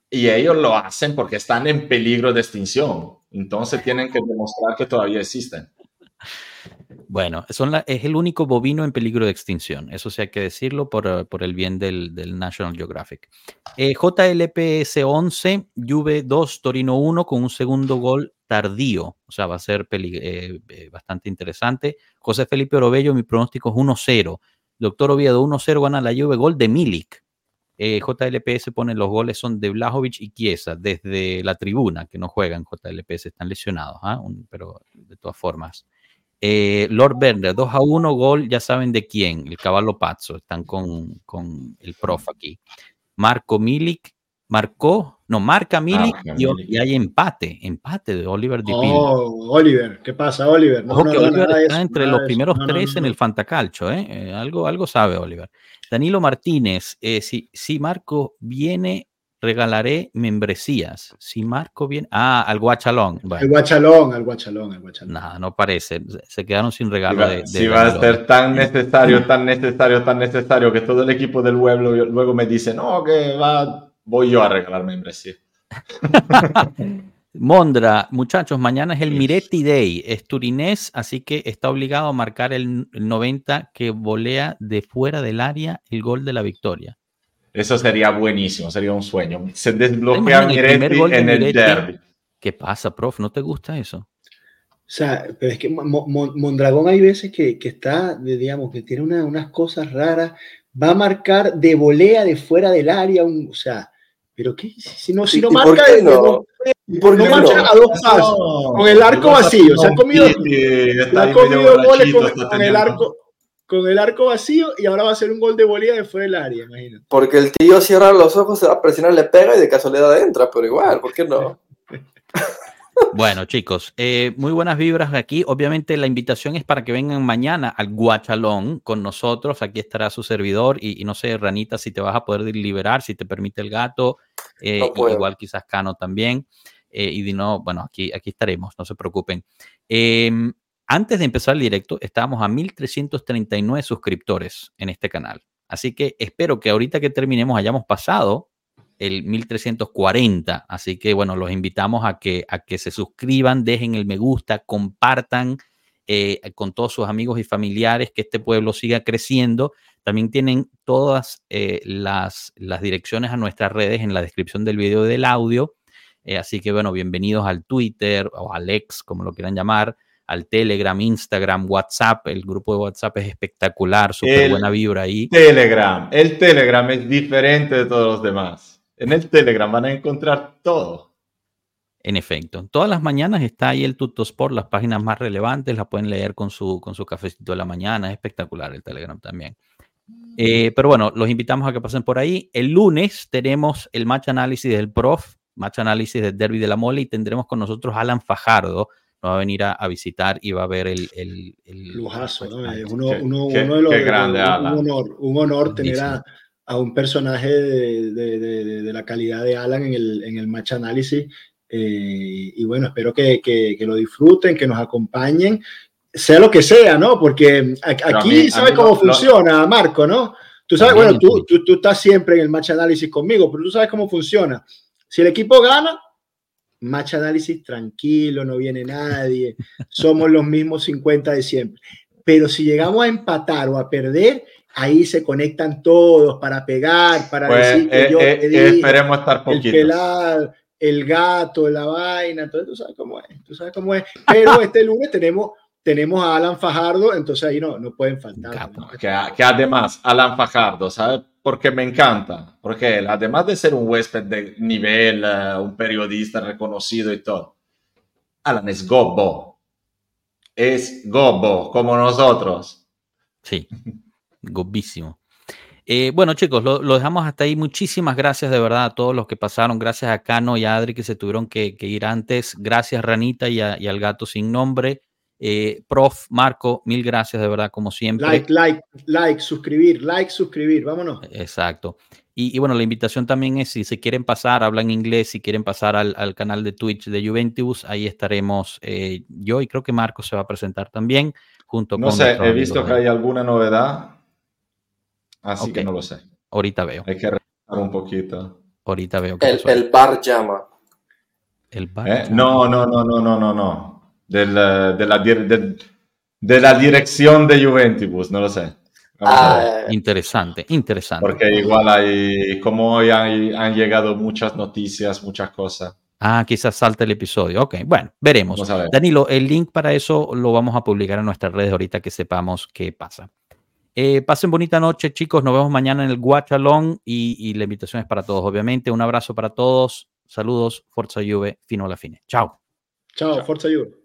Speaker 2: Y ellos lo hacen porque están en peligro de extinción. Entonces tienen que demostrar que todavía existen.
Speaker 1: Bueno, son es el único bovino en peligro de extinción. Eso sí hay que decirlo por, por el bien del, National Geographic. Eh, JLPS 11, Juve 2, Torino 1 con un segundo gol tardío. O sea, va a ser eh, eh, bastante interesante. José Felipe Orobello, mi pronóstico es 1-0. Doctor Oviedo, 1-0 gana la Juve, gol de Milik. JLPS pone los goles son de Blajovic y Chiesa desde la tribuna, que no juegan JLPS, están lesionados, ¿ah? pero de todas formas. Eh, Lord Werner, 2 a 1, gol, ya saben de quién, el caballo Pazzo, están con, con el prof aquí. Marco Milik, marcó, no, marca Milik, y, hay empate, empate de Oliver Di
Speaker 3: Oh, Oliver, ¿qué pasa, Oliver?
Speaker 1: No, no, Oliver está entre los primeros tres en el Fantacalcho, ¿eh? ¿eh? algo, algo sabe Oliver. Danilo Martínez, eh, si, si Marco viene regalaré membresías. Si Marco viene. Ah, al Guachalón.
Speaker 3: Al Guachalón, al Guachalón, al Guachalón.
Speaker 1: Nada, no parece. Se quedaron sin regalo.
Speaker 2: Si, va, si va a ser tan necesario, tan necesario, tan necesario que todo el equipo del pueblo luego me dice, no, que va, voy yo a regalar membresía.
Speaker 1: Mondra, muchachos, mañana es el Miretti Day, es turinés, así que está obligado a marcar el 90 que volea de fuera del área el gol de la victoria.
Speaker 2: Eso sería buenísimo, sería un sueño. Se desbloquea Miretti en el derby.
Speaker 1: ¿Qué pasa, prof? ¿No te gusta eso? O
Speaker 3: sea, pero es que Mondragón hay veces que, que está, digamos, que tiene unas cosas raras. Va a marcar de volea de fuera del área, un, o sea, pero qué, si no, si no marca, no? ¿Por no marcha a dos pasos, con el arco vacío, se ha comido, ha comido goles con el arco, con el arco vacío y ahora va a ser un gol de volea de fuera del área, imagínate.
Speaker 5: Porque el tío cierra los ojos, se va a presionar, le pega y de casualidad entra, pero igual, ¿por qué no?
Speaker 1: Bueno, chicos, eh, muy buenas vibras aquí. Obviamente la invitación es para que vengan mañana al Guachalón con nosotros. Aquí estará su servidor y, no sé, Ranita, si te vas a poder liberar, si te permite el gato, eh, igual quizás Cano también. Eh, y no, bueno, aquí, aquí estaremos, no se preocupen. Antes de empezar el directo, estábamos a 1339 suscriptores en este canal. Así que espero que ahorita que terminemos hayamos pasado el 1340. Así que bueno, los invitamos a que, a que se suscriban, dejen el me gusta, compartan eh, con todos sus amigos y familiares, que este pueblo siga creciendo. También tienen todas eh, las, las, direcciones a nuestras redes en la descripción del video del audio. Eh, así que bueno, bienvenidos al Twitter o al X, como lo quieran llamar al Telegram, Instagram, WhatsApp. El grupo de WhatsApp es espectacular, súper buena vibra ahí.
Speaker 2: Telegram, el Telegram es diferente de todos los demás. En el Telegram van a encontrar todo.
Speaker 1: En efecto, todas las mañanas está ahí el Tutosport, las páginas más relevantes, las pueden leer con su, con su cafecito de la mañana, es espectacular el Telegram también. Eh, pero bueno, los invitamos a que pasen por ahí. El lunes tenemos el match análisis del prof, match análisis del derby de la mole y tendremos con nosotros Alan Fajardo, va a venir a, visitar y va a ver el... el,
Speaker 3: Lujazo, ¿no? Uno, uno, uno de los... Grande, un, honor, un honor tener a, a, un personaje de, de, de, la calidad de Alan en el, en el match análisis. Eh, y bueno, espero que, que, que, lo disfruten, que nos acompañen, sea lo que sea, ¿no? Porque aquí sabes cómo funciona, Marco, ¿no? Tú sabes, bueno, tú, tú, tú estás siempre en el match análisis conmigo, pero tú sabes cómo funciona. Si el equipo gana, match análisis tranquilo, no viene nadie, somos los mismos 50 de siempre. Pero si llegamos a empatar o a perder, ahí se conectan todos para pegar, para pues, decir que
Speaker 2: eh, yo eh, esperemos estar poquitos.
Speaker 3: El pelado, el gato, la vaina, entonces tú sabes cómo es, tú sabes cómo es. Pero este lunes tenemos tenemos a Alan Fajardo, entonces ahí no, no pueden faltar.
Speaker 2: Que, que, además, Alan Fajardo, ¿sabes? Porque me encanta, porque él, además de ser un huésped de nivel, uh, un periodista reconocido y todo, Alan es gobo. Es gobo, como nosotros.
Speaker 1: Sí, gobísimo. Eh, bueno, chicos, lo, lo, dejamos hasta ahí. Muchísimas gracias de verdad a todos los que pasaron. Gracias a Cano y a Adri que se tuvieron que, que ir antes. Gracias, Ranita, y, a, y al gato sin nombre. Eh, prof, Marco, mil gracias de verdad, como siempre.
Speaker 3: Like, like, like, suscribir, like, suscribir, vámonos.
Speaker 1: Exacto. Y, bueno, la invitación también es si se quieren pasar, hablan inglés, si quieren pasar al, canal de Twitch de Juventus, ahí estaremos eh, yo y creo que Marco se va a presentar también junto
Speaker 2: no con... No sé, he visto que hay alguna novedad. Así que no lo sé.
Speaker 1: Ahorita veo.
Speaker 2: Hay que revisar un poquito.
Speaker 1: Ahorita veo.
Speaker 5: El, el, bar llama.
Speaker 1: El bar.
Speaker 2: ¿Eh? No, no, no, no, no, no, no. Del, de, la, de, de la dirección de Juventus, no lo sé.
Speaker 1: Ah, interesante, interesante.
Speaker 2: Porque igual hay, como hoy han, llegado muchas noticias, muchas cosas.
Speaker 1: Ah, quizás salta el episodio. Ok, bueno, veremos. Danilo, el link para eso lo vamos a publicar en nuestras redes ahorita que sepamos qué pasa. Eh, pasen bonita noche, chicos. Nos vemos mañana en el Guachalón y, y la invitación es para todos, obviamente. Un abrazo para todos. Saludos, Forza Juve, fino a la fine. Chao.
Speaker 3: Chao, Forza Juve.